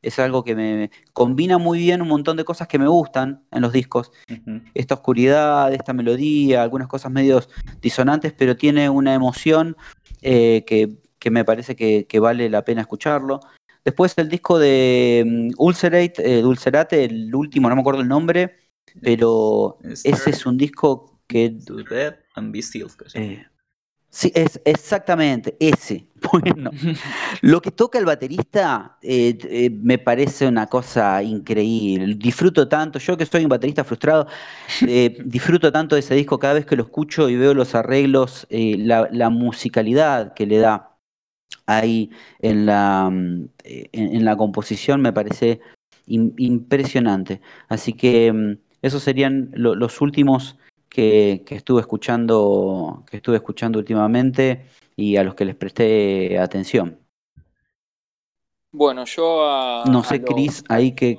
Speaker 2: es algo que me combina muy bien un montón de cosas que me gustan en los discos. Esta oscuridad, esta melodía, algunas cosas medios disonantes, pero tiene una emoción eh, que, que me parece que, que vale la pena escucharlo. Después el disco de mm, Ulcerate, eh, Dulcerate, el último, no me acuerdo el nombre, pero
Speaker 1: Es-
Speaker 2: ese es un disco que
Speaker 1: That and Be Still.
Speaker 2: eh, Sí, es exactamente ese. <laughs> Bueno, lo que toca el baterista eh, eh, me parece una cosa increíble. Disfruto tanto, yo que soy un baterista frustrado, eh, <laughs> disfruto tanto de ese disco cada vez que lo escucho y veo los arreglos, la, la, musicalidad que le da ahí en la, mm, en, la composición me parece impresionante. Así que mm, esos serían los últimos que, estuve escuchando, que estuve escuchando últimamente y a los que les presté atención.
Speaker 3: Bueno, yo a.
Speaker 2: No sé, Cris, ahí que.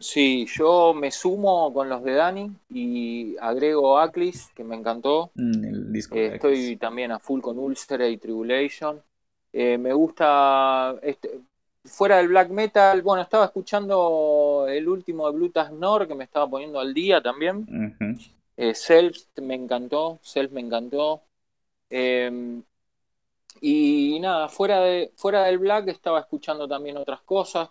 Speaker 3: Sí, yo me sumo con los de Dani y agrego Aclis, que me encantó.
Speaker 1: Mm, el disco
Speaker 3: eh, estoy también a full con Ulster y Tribulation. Eh, me gusta. Este, fuera del black metal, bueno, estaba escuchando el último de Blue Nord que me estaba poniendo al día también. Eh, Self me encantó, Self me encantó. Em, y nada, fuera, de, fuera del black estaba escuchando también otras cosas,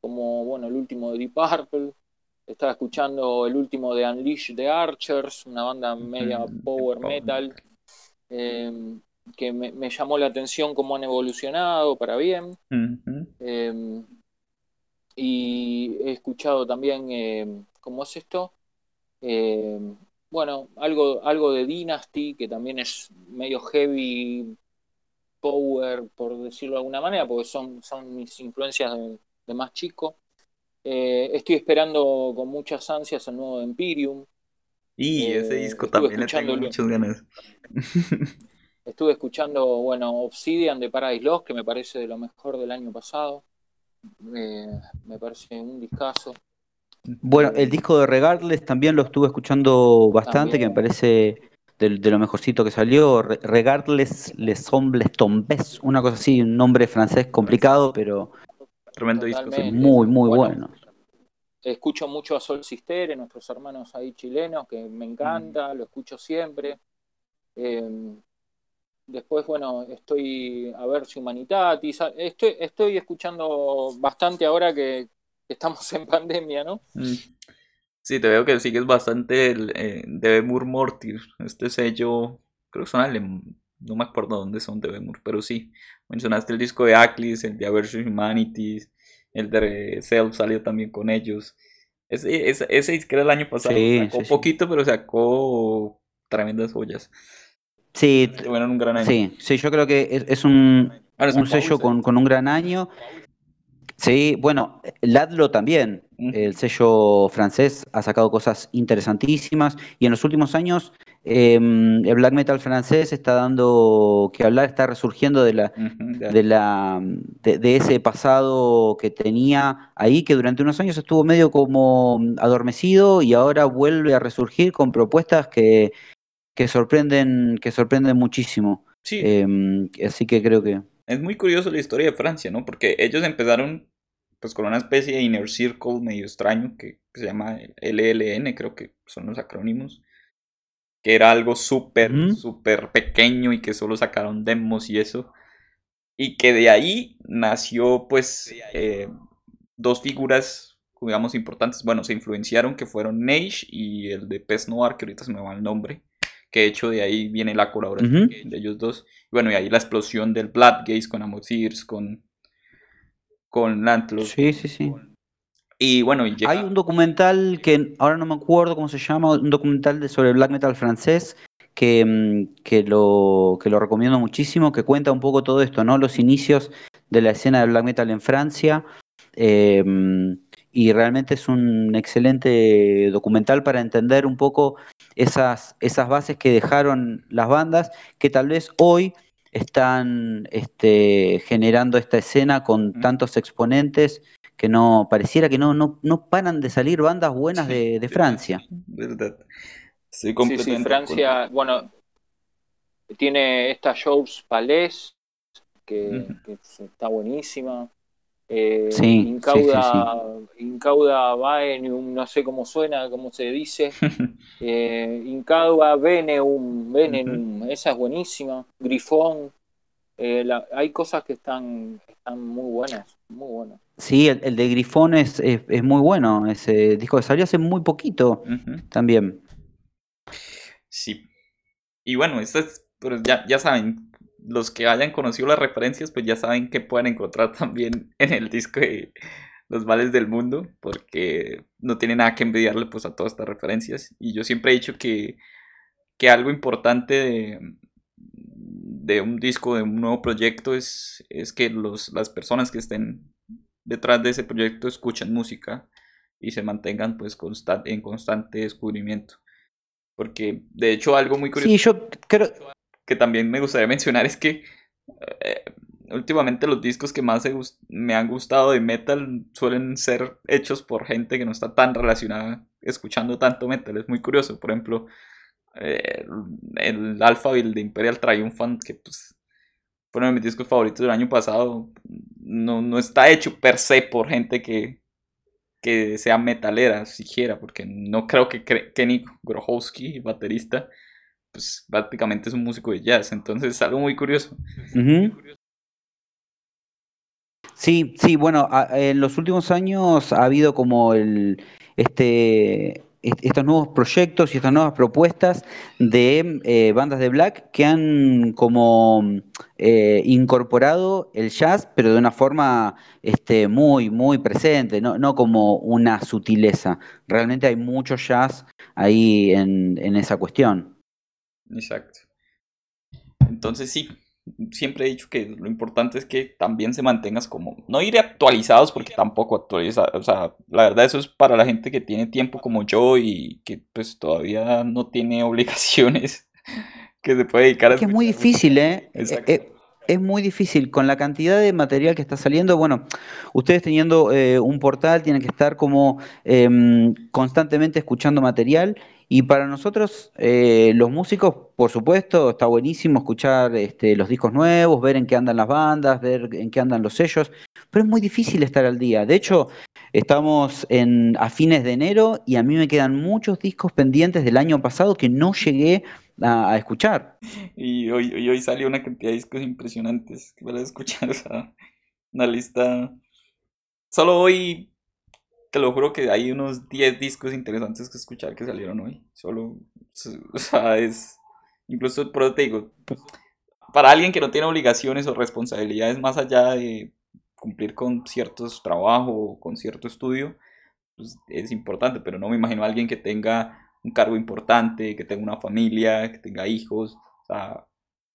Speaker 3: como bueno, el último de Deep Purple. Estaba escuchando el último de Unleash the Archers, una banda media power metal. Em, que me, llamó la atención cómo han evolucionado para bien. Em, y he escuchado también, em, ¿cómo es esto? Em, bueno, algo, algo de Dynasty, que también es medio heavy power, por decirlo de alguna manera, porque son, son mis influencias de, más chico. Eh, estoy esperando con muchas ansias el nuevo Empirium.
Speaker 1: Y ese eh, disco también le tengo muchas ganas. <laughs>
Speaker 3: Estuve escuchando, bueno, Obsidian de Paradise Lost, que me parece de lo mejor del año pasado. me parece un discazo.
Speaker 2: Bueno, el disco de Regardless también lo estuve escuchando bastante, que me parece de, lo mejorcito que salió. Regardless Les Hombles Tombes, una cosa así, un nombre francés complicado, pero
Speaker 1: tremendo disco.
Speaker 2: Muy, muy bueno.
Speaker 3: Escucho mucho a Sol Sistere, nuestros hermanos ahí chilenos, que me encanta, lo escucho siempre. Eh, Después, bueno, estoy a ver si Humanitatis. Estoy, estoy escuchando bastante ahora que estamos en <laughs> pandemia, ¿no? Mm.
Speaker 1: Sí, te veo que sigues bastante el eh, Devemur Mortir, este sello, creo que son alemán, no me acuerdo dónde son Devemur, pero sí, mencionaste el disco de Aclis, el de Aversion Humanities, el de Self salió también con ellos. Ese, ese, ese era el año pasado, sacó poquito, pero sacó tremendas joyas.
Speaker 2: Sí, un gran año. sí, sí, yo creo que es, un, un sello con, con, un gran año. Sí, bueno, Ladlo también, el sello francés, ha sacado cosas interesantísimas y en los últimos años em, el black metal francés está dando que hablar, está resurgiendo de la, de, la de, ese pasado que tenía ahí, que durante unos años estuvo medio como adormecido y ahora vuelve a resurgir con propuestas que, que sorprenden, que sorprenden muchísimo. Sí. Em, así que creo que.
Speaker 1: Es muy curioso la historia de Francia, ¿no? Porque ellos empezaron pues con una especie de inner circle medio extraño que se llama LLN, creo que son los acrónimos. Que era algo súper, súper pequeño y que solo sacaron demos y eso. Y que de ahí nació pues eh, dos figuras digamos importantes, bueno, se influenciaron que fueron Neige y el de Pez Noir, que ahorita se me va el nombre, que de hecho de ahí viene la colaboración de ellos dos. Y bueno, y ahí la explosión del Bloodgaze con Amozirs, con, con Lantlos.
Speaker 2: Sí, sí, sí.
Speaker 1: Y bueno,
Speaker 2: hay un documental que ahora no me acuerdo cómo se llama, un documental de, sobre black metal francés que, mm, que, lo, que lo recomiendo muchísimo, que cuenta un poco todo esto, ¿no? Los inicios de la escena del black metal en Francia. Eh, y realmente es un excelente documental para entender un poco esas, esas bases que dejaron las bandas, que tal vez hoy están este, generando esta escena con mm. tantos exponentes que no pareciera que no, no, no paran de salir bandas buenas de, Francia.
Speaker 1: Verdad.
Speaker 3: Sí, sí, Francia, bueno, tiene esta Shows Palais, que, que está buenísima. Eh, incauda, incauda Vaeneum, no sé cómo suena, cómo se dice. <laughs> eh, incauda Veneum, Venenum, esa es buenísima. Grifón. Eh, hay cosas que están, están muy buenas, muy buenas.
Speaker 2: Sí, el, de Grifón es, es, muy bueno, ese disco que salió hace muy poquito también.
Speaker 1: Sí. Y bueno, esta es pero ya, ya saben, los que hayan conocido las referencias, pues ya saben que pueden encontrar también en el disco de Los Males del Mundo, porque no tiene nada que envidiarle pues a todas estas referencias. Y yo siempre he dicho que, que algo importante de, de un disco, de un nuevo proyecto, es, es que los, las personas que estén detrás de ese proyecto escuchen música y se mantengan pues en constante descubrimiento. Porque de hecho algo muy curioso
Speaker 2: Sí, yo creo,
Speaker 1: que también me gustaría mencionar es que eh, últimamente los discos que más me han gustado de metal suelen ser hechos por gente que no está tan relacionada escuchando tanto metal. Es muy curioso. Por ejemplo, eh, el Alphaville de Imperial Triumphant, que pues fue uno de mis discos favoritos del año pasado, no, no está hecho per se por gente que, que sea metalera siquiera, porque no creo que Kenny Grohowski, baterista, pues prácticamente es un músico de jazz, entonces es algo muy curioso.
Speaker 2: Sí, sí, bueno, en los últimos años ha habido como el este estos nuevos proyectos y estas nuevas propuestas de eh, bandas de black que han como eh, incorporado el jazz, pero de una forma este, muy, muy presente, no, no como una sutileza. Realmente hay mucho jazz ahí en, en esa cuestión.
Speaker 1: Exacto. Entonces sí, siempre he dicho que lo importante es que también se mantengas como, no ir actualizados porque tampoco actualizados, o sea, la verdad eso es para la gente que tiene tiempo como yo y que pues todavía no tiene <laughs> obligaciones que se puede dedicar a...
Speaker 2: Es que es muy difícil, ¿eh? Exacto. Eh, es muy difícil con la cantidad de material que está saliendo. Bueno, ustedes teniendo eh, un portal tienen que estar como em, constantemente escuchando material y para nosotros, eh, los músicos, por supuesto, está buenísimo escuchar este, los discos nuevos, ver en qué andan las bandas, ver en qué andan los sellos, pero es muy difícil estar al día. De hecho, estamos en, a fines de enero y a mí me quedan muchos discos pendientes del año pasado que no llegué a, escuchar.
Speaker 1: Y hoy, hoy salió una cantidad de discos impresionantes que a escuchar, <laughs> o sea, una lista. Solo hoy te lo juro que hay unos 10 discos interesantes que escuchar que salieron hoy. Solo, <laughs> o sea, es. Incluso, por eso te digo, para alguien que no tiene obligaciones o responsabilidades más allá de cumplir con ciertos trabajos o con cierto estudio, pues es importante, pero no me imagino a alguien que tenga un cargo importante, que tenga una familia, que tenga hijos, o sea,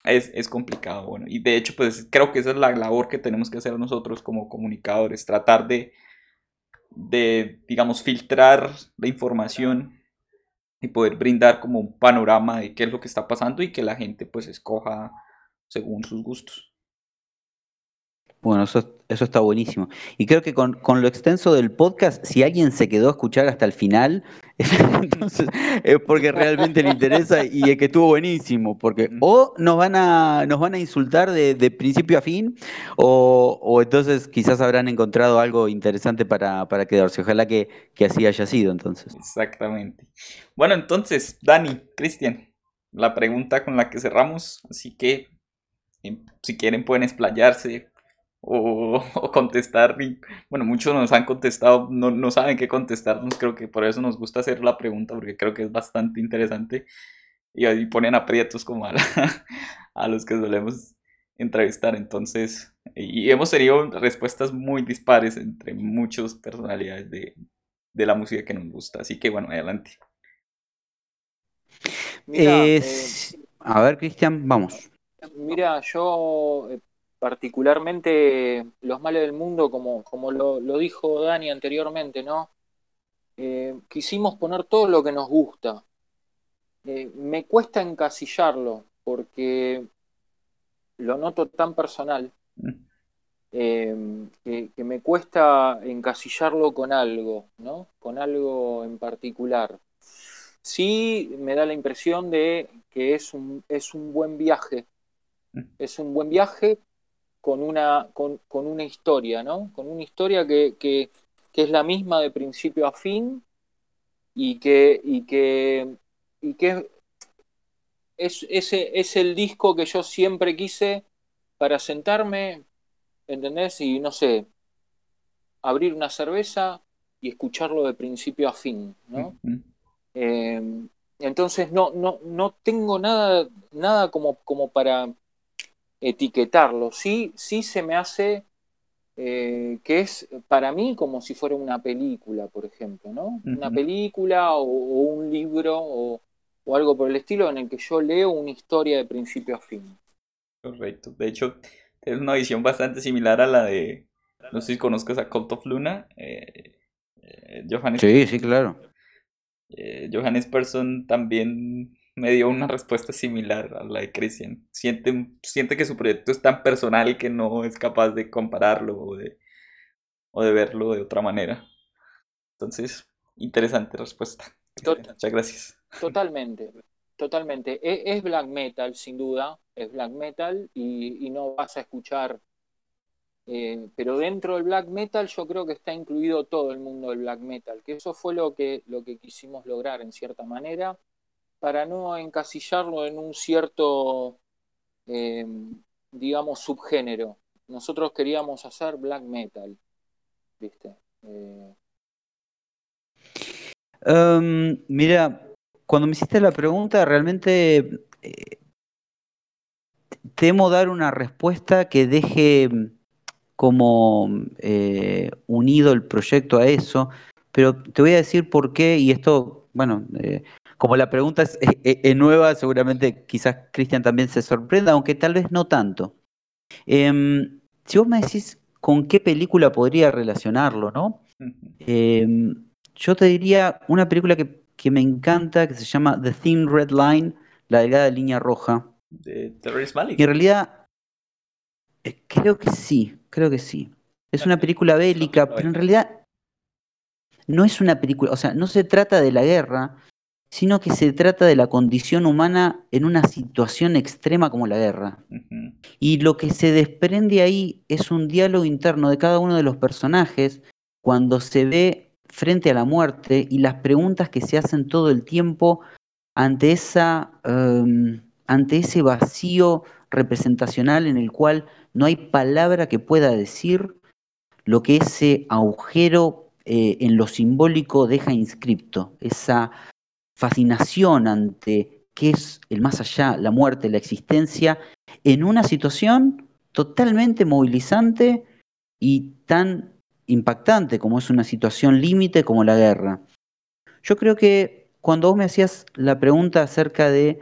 Speaker 1: es, es, complicado, bueno, y de hecho, pues creo que esa es la labor que tenemos que hacer nosotros como comunicadores, tratar de de, digamos, filtrar la información y poder brindar como un panorama de qué es lo que está pasando y que la gente pues escoja según sus gustos.
Speaker 2: Bueno, eso, eso está buenísimo. Y creo que con, lo extenso del podcast, si alguien se quedó a escuchar hasta el final, <laughs> entonces es porque realmente le interesa y es que estuvo buenísimo. Porque o nos van a, nos van a insultar de, principio a fin, o, entonces quizás habrán encontrado algo interesante para, para quedarse. Ojalá que, que así haya sido entonces.
Speaker 1: Exactamente. Bueno, entonces, Dani, Cristian, la pregunta con la que cerramos, así que em, si quieren pueden explayarse, o, contestar. bueno, muchos nos han contestado, no, no, saben qué contestarnos. Creo que por eso nos gusta hacer la pregunta, porque creo que es bastante interesante. Y ahí ponen aprietos como a, <laughs> a los que solemos entrevistar. Entonces, y hemos tenido respuestas muy dispares entre muchas personalidades de, de la música que nos gusta. Así que bueno, adelante.
Speaker 2: Eh, a ver, Cristian, vamos.
Speaker 3: Mira, yo eh, particularmente Los Males del Mundo, como, como lo, dijo Dani anteriormente, ¿no? Eh, quisimos poner todo lo que nos gusta. Eh, me cuesta encasillarlo porque lo noto tan personal eh, que, que, me cuesta encasillarlo con algo, ¿no? Con algo en particular. Sí me da la impresión de que es un, es un buen viaje. Es un buen viaje con una, con, una historia, ¿no? Con una historia que, es la misma de principio a fin y que, y que, y que es, ese es el disco que yo siempre quise para sentarme, ¿entendés? Y no sé, abrir una cerveza y escucharlo de principio a fin, ¿no? Eh, entonces no, no, no tengo nada, nada como, como para etiquetarlo. Sí, sí se me hace eh, que es para mí como si fuera una película, por ejemplo, ¿no? Una película o, un libro o, algo por el estilo en el que yo leo una historia de principio a fin.
Speaker 1: Correcto. De hecho, es una visión bastante similar a la de, no sé si conozcas a Cult of Luna. Eh,
Speaker 2: eh, Johannes sí, sí, claro.
Speaker 1: Johannes Person también me dio una respuesta similar a la de Christian. Siente, siente que su proyecto es tan personal que no es capaz de compararlo o de, o de verlo de otra manera. Entonces, interesante respuesta. Muchas gracias.
Speaker 3: Totalmente, totalmente. E, es, black metal, sin duda, es black metal y, no vas a escuchar, eh, pero dentro del black metal yo creo que está incluido todo el mundo del black metal, que eso fue lo que, lo que quisimos lograr en cierta manera para no encasillarlo en un cierto, eh, digamos, subgénero. Nosotros queríamos hacer black metal, ¿viste? Eh,
Speaker 2: em, mira, cuando me hiciste la pregunta, realmente eh, temo dar una respuesta que deje como unido el proyecto a eso, pero te voy a decir por qué, y esto, bueno, como la pregunta es, nueva, seguramente quizás Cristian también se sorprenda, aunque tal vez no tanto. Em, si vos me decís con qué película podría relacionarlo, ¿no? Em, yo te diría una película que, me encanta, que se llama The Thin Red Line, la delgada línea roja.
Speaker 1: ¿De Terrorist Malik?
Speaker 2: en realidad, eh, creo que sí, creo que sí. Es una película bélica, pero en realidad no es una película, o sea, no se trata de la guerra, sino que se trata de la condición humana en una situación extrema como la guerra. Y lo que se desprende ahí es un diálogo interno de cada uno de los personajes cuando se ve frente a la muerte y las preguntas que se hacen todo el tiempo ante, esa, em, ante ese vacío representacional en el cual no hay palabra que pueda decir lo que ese agujero eh, en lo simbólico deja inscripto, esa fascinación ante qué es el más allá, la muerte, la existencia, en una situación totalmente movilizante y tan impactante como es una situación límite como la guerra. Yo creo que cuando vos me hacías la pregunta acerca de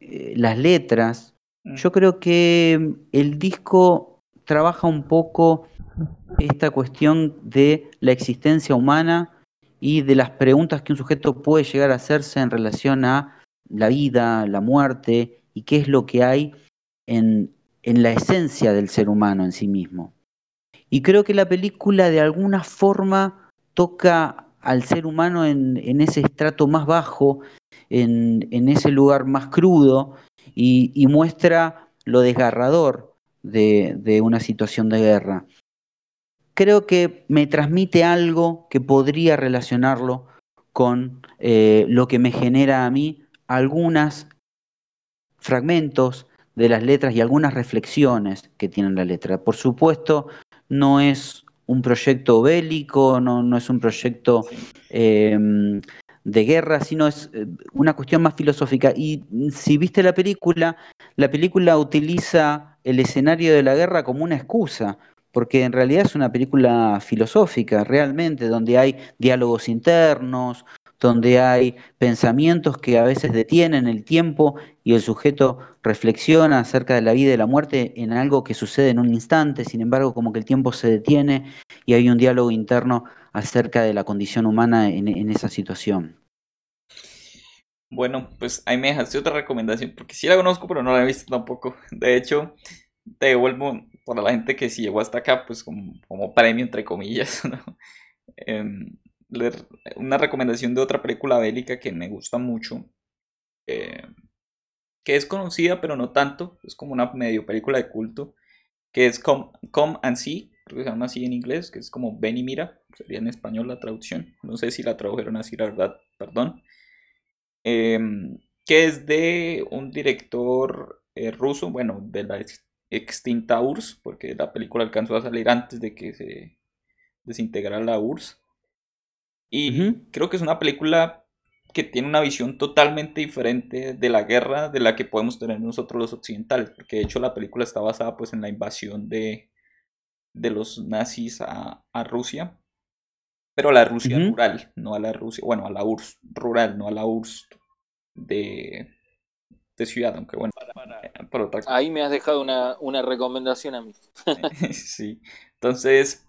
Speaker 2: eh, las letras, mm. yo creo que el disco trabaja un poco esta cuestión de la existencia humana y de las preguntas que un sujeto puede llegar a hacerse en relación a la vida, la muerte y qué es lo que hay en, la esencia del ser humano en sí mismo. Y creo que la película de alguna forma toca al ser humano en, ese estrato más bajo, en, ese lugar más crudo y, muestra lo desgarrador de, una situación de guerra creo que me transmite algo que podría relacionarlo con eh, lo que me genera a mí algunos fragmentos de las letras y algunas reflexiones que tienen la letra. Por supuesto, no es un proyecto bélico, no, es un proyecto em, de guerra, sino es eh, una cuestión más filosófica. Y si viste la película, la película utiliza el escenario de la guerra como una excusa porque en realidad es una película filosófica, realmente, donde hay diálogos internos, donde hay pensamientos que a veces detienen el tiempo y el sujeto reflexiona acerca de la vida y la muerte en algo que sucede en un instante, sin embargo como que el tiempo se detiene y hay un diálogo interno acerca de la condición humana en, esa situación.
Speaker 1: Bueno, pues ahí me dejaste otra recomendación, porque sí la conozco, pero no la he visto tampoco. De hecho, te devuelvo para la gente que si llegó hasta acá, pues como, premio, entre comillas, <laughs> em, una recomendación de otra película bélica que me gusta mucho, eh, que es conocida pero no tanto, es como una medio película de culto, que es Come, and See, creo que se llama así en inglés, que es como Ven y Mira, sería en español la traducción, no sé si la tradujeron así, la verdad, perdón, em, que es de un director eh, ruso, bueno, de la extinta URSS, porque la película alcanzó a salir antes de que se desintegrara la URSS. Y creo que es una película que tiene una visión totalmente diferente de la guerra de la que podemos tener nosotros los occidentales, porque de hecho la película está basada pues en la invasión de, de los nazis a, a Rusia, pero a la Rusia rural, no a la Rusia, bueno, a la URSS rural, no a la URSS de, de ciudad, aunque bueno,
Speaker 3: eh, Ahí me has dejado una, una recomendación a mí. <laughs>
Speaker 1: sí, entonces,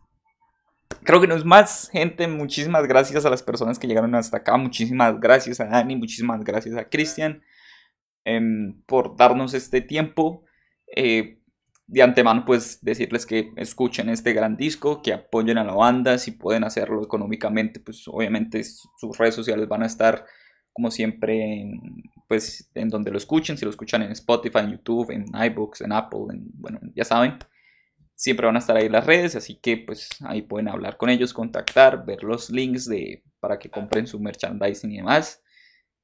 Speaker 1: creo que no es más, gente. Muchísimas gracias a las personas que llegaron hasta acá. Muchísimas gracias a Dani, muchísimas gracias a Cristian em, por darnos este tiempo. Eh, de antemano, pues decirles que escuchen este gran disco, que apoyen a la banda, si pueden hacerlo económicamente, pues obviamente sus redes sociales van a estar como siempre en, pues en donde lo escuchen, si lo escuchan en Spotify, en YouTube, en iBooks, en Apple, en, bueno, ya saben, siempre van a estar ahí las redes, así que pues ahí pueden hablar con ellos, contactar, ver los links de, para que compren su merchandising y demás.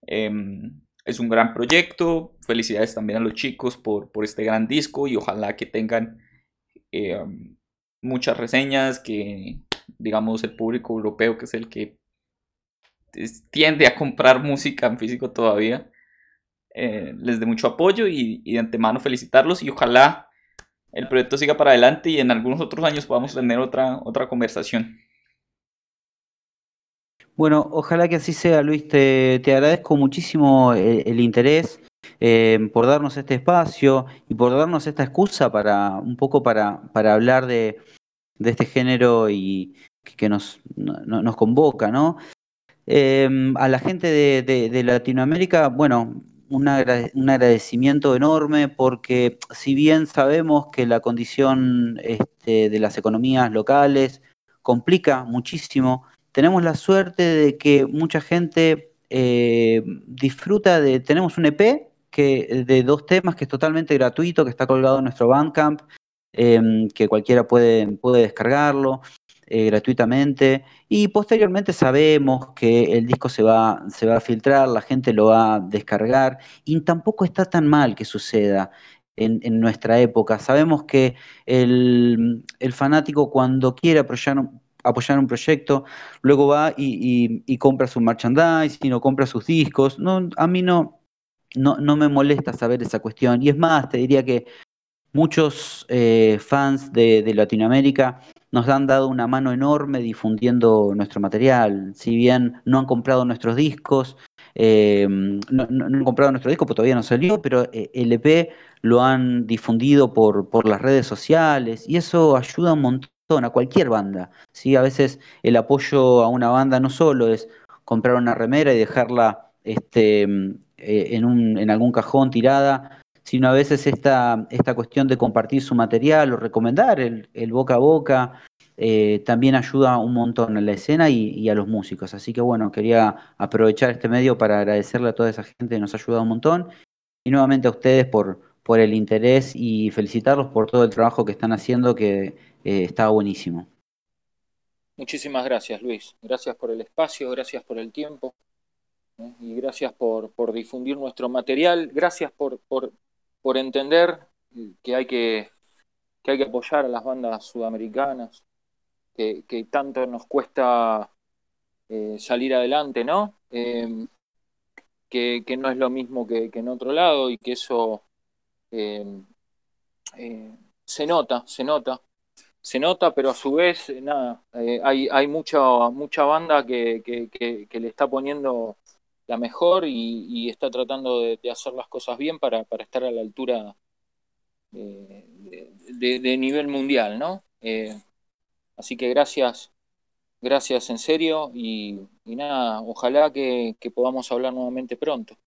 Speaker 1: Em, es un gran proyecto, felicidades también a los chicos por, por este gran disco y ojalá que tengan em, muchas reseñas, que digamos el público europeo que es el que tiende a comprar música en físico todavía, eh, les dé mucho apoyo y, y de antemano felicitarlos y ojalá el proyecto siga para adelante y en algunos otros años podamos tener otra, otra conversación.
Speaker 2: Bueno, ojalá que así sea, Luis. Te, agradezco muchísimo el, interés eh, por darnos este espacio y por darnos esta excusa para un poco para, para hablar de, este género y que nos, nos convoca, ¿no? Eh, a la gente de, Latinoamérica, bueno, un, agradecimiento enorme porque si bien sabemos que la condición este, de las economías locales complica muchísimo, tenemos la suerte de que mucha gente eh, disfruta de, tenemos un EP que, de dos temas que es totalmente gratuito, que está colgado en nuestro Bandcamp, em, que cualquiera puede descargarlo. Eh, gratuitamente y posteriormente sabemos que el disco se va, se va a filtrar, la gente lo va a descargar y tampoco está tan mal que suceda. En, nuestra época. Sabemos que el, fanático cuando quiere apoyar, apoyar, un proyecto, luego va y, compra su merchandising o compra sus discos. No, a mí no, no, no, me molesta saber esa cuestión. Y es más, te diría que muchos eh, fans de, de, Latinoamérica nos han dado una mano enorme difundiendo nuestro material. Si bien no han comprado nuestros discos, eh, no, han comprado nuestro disco porque todavía no salió, pero eh, el EP lo han difundido por, por las redes sociales y eso ayuda un montón a cualquier banda. ¿sí? A veces el apoyo a una banda no solo es comprar una remera y dejarla este, eh, en, un, en algún cajón tirada, sino a veces esta, esta cuestión de compartir su material o recomendar el, boca a boca eh, también ayuda un montón a la escena y, a los músicos. Así que bueno, quería aprovechar este medio para agradecerle a toda esa gente que nos ha ayudado un montón y nuevamente a ustedes por, por el interés y felicitarlos por todo el trabajo que están haciendo que eh, está buenísimo.
Speaker 3: Muchísimas gracias Luis, gracias por el espacio, gracias por el tiempo ¿eh? y gracias por, por, difundir nuestro material, gracias por, por, por entender que hay que, que hay que apoyar a las bandas sudamericanas, que, tanto nos cuesta eh, salir adelante, ¿no? Em, que, no es lo mismo que, en otro lado y que eso em, eh, se nota, se nota, se nota, pero a su vez, nada, eh, hay, hay mucha, mucha banda que, que le está poniendo la mejor y, está tratando de, hacer las cosas bien para, estar a la altura de, nivel mundial, ¿no? Eh, así que gracias, gracias en serio y, nada, ojalá que podamos hablar nuevamente pronto.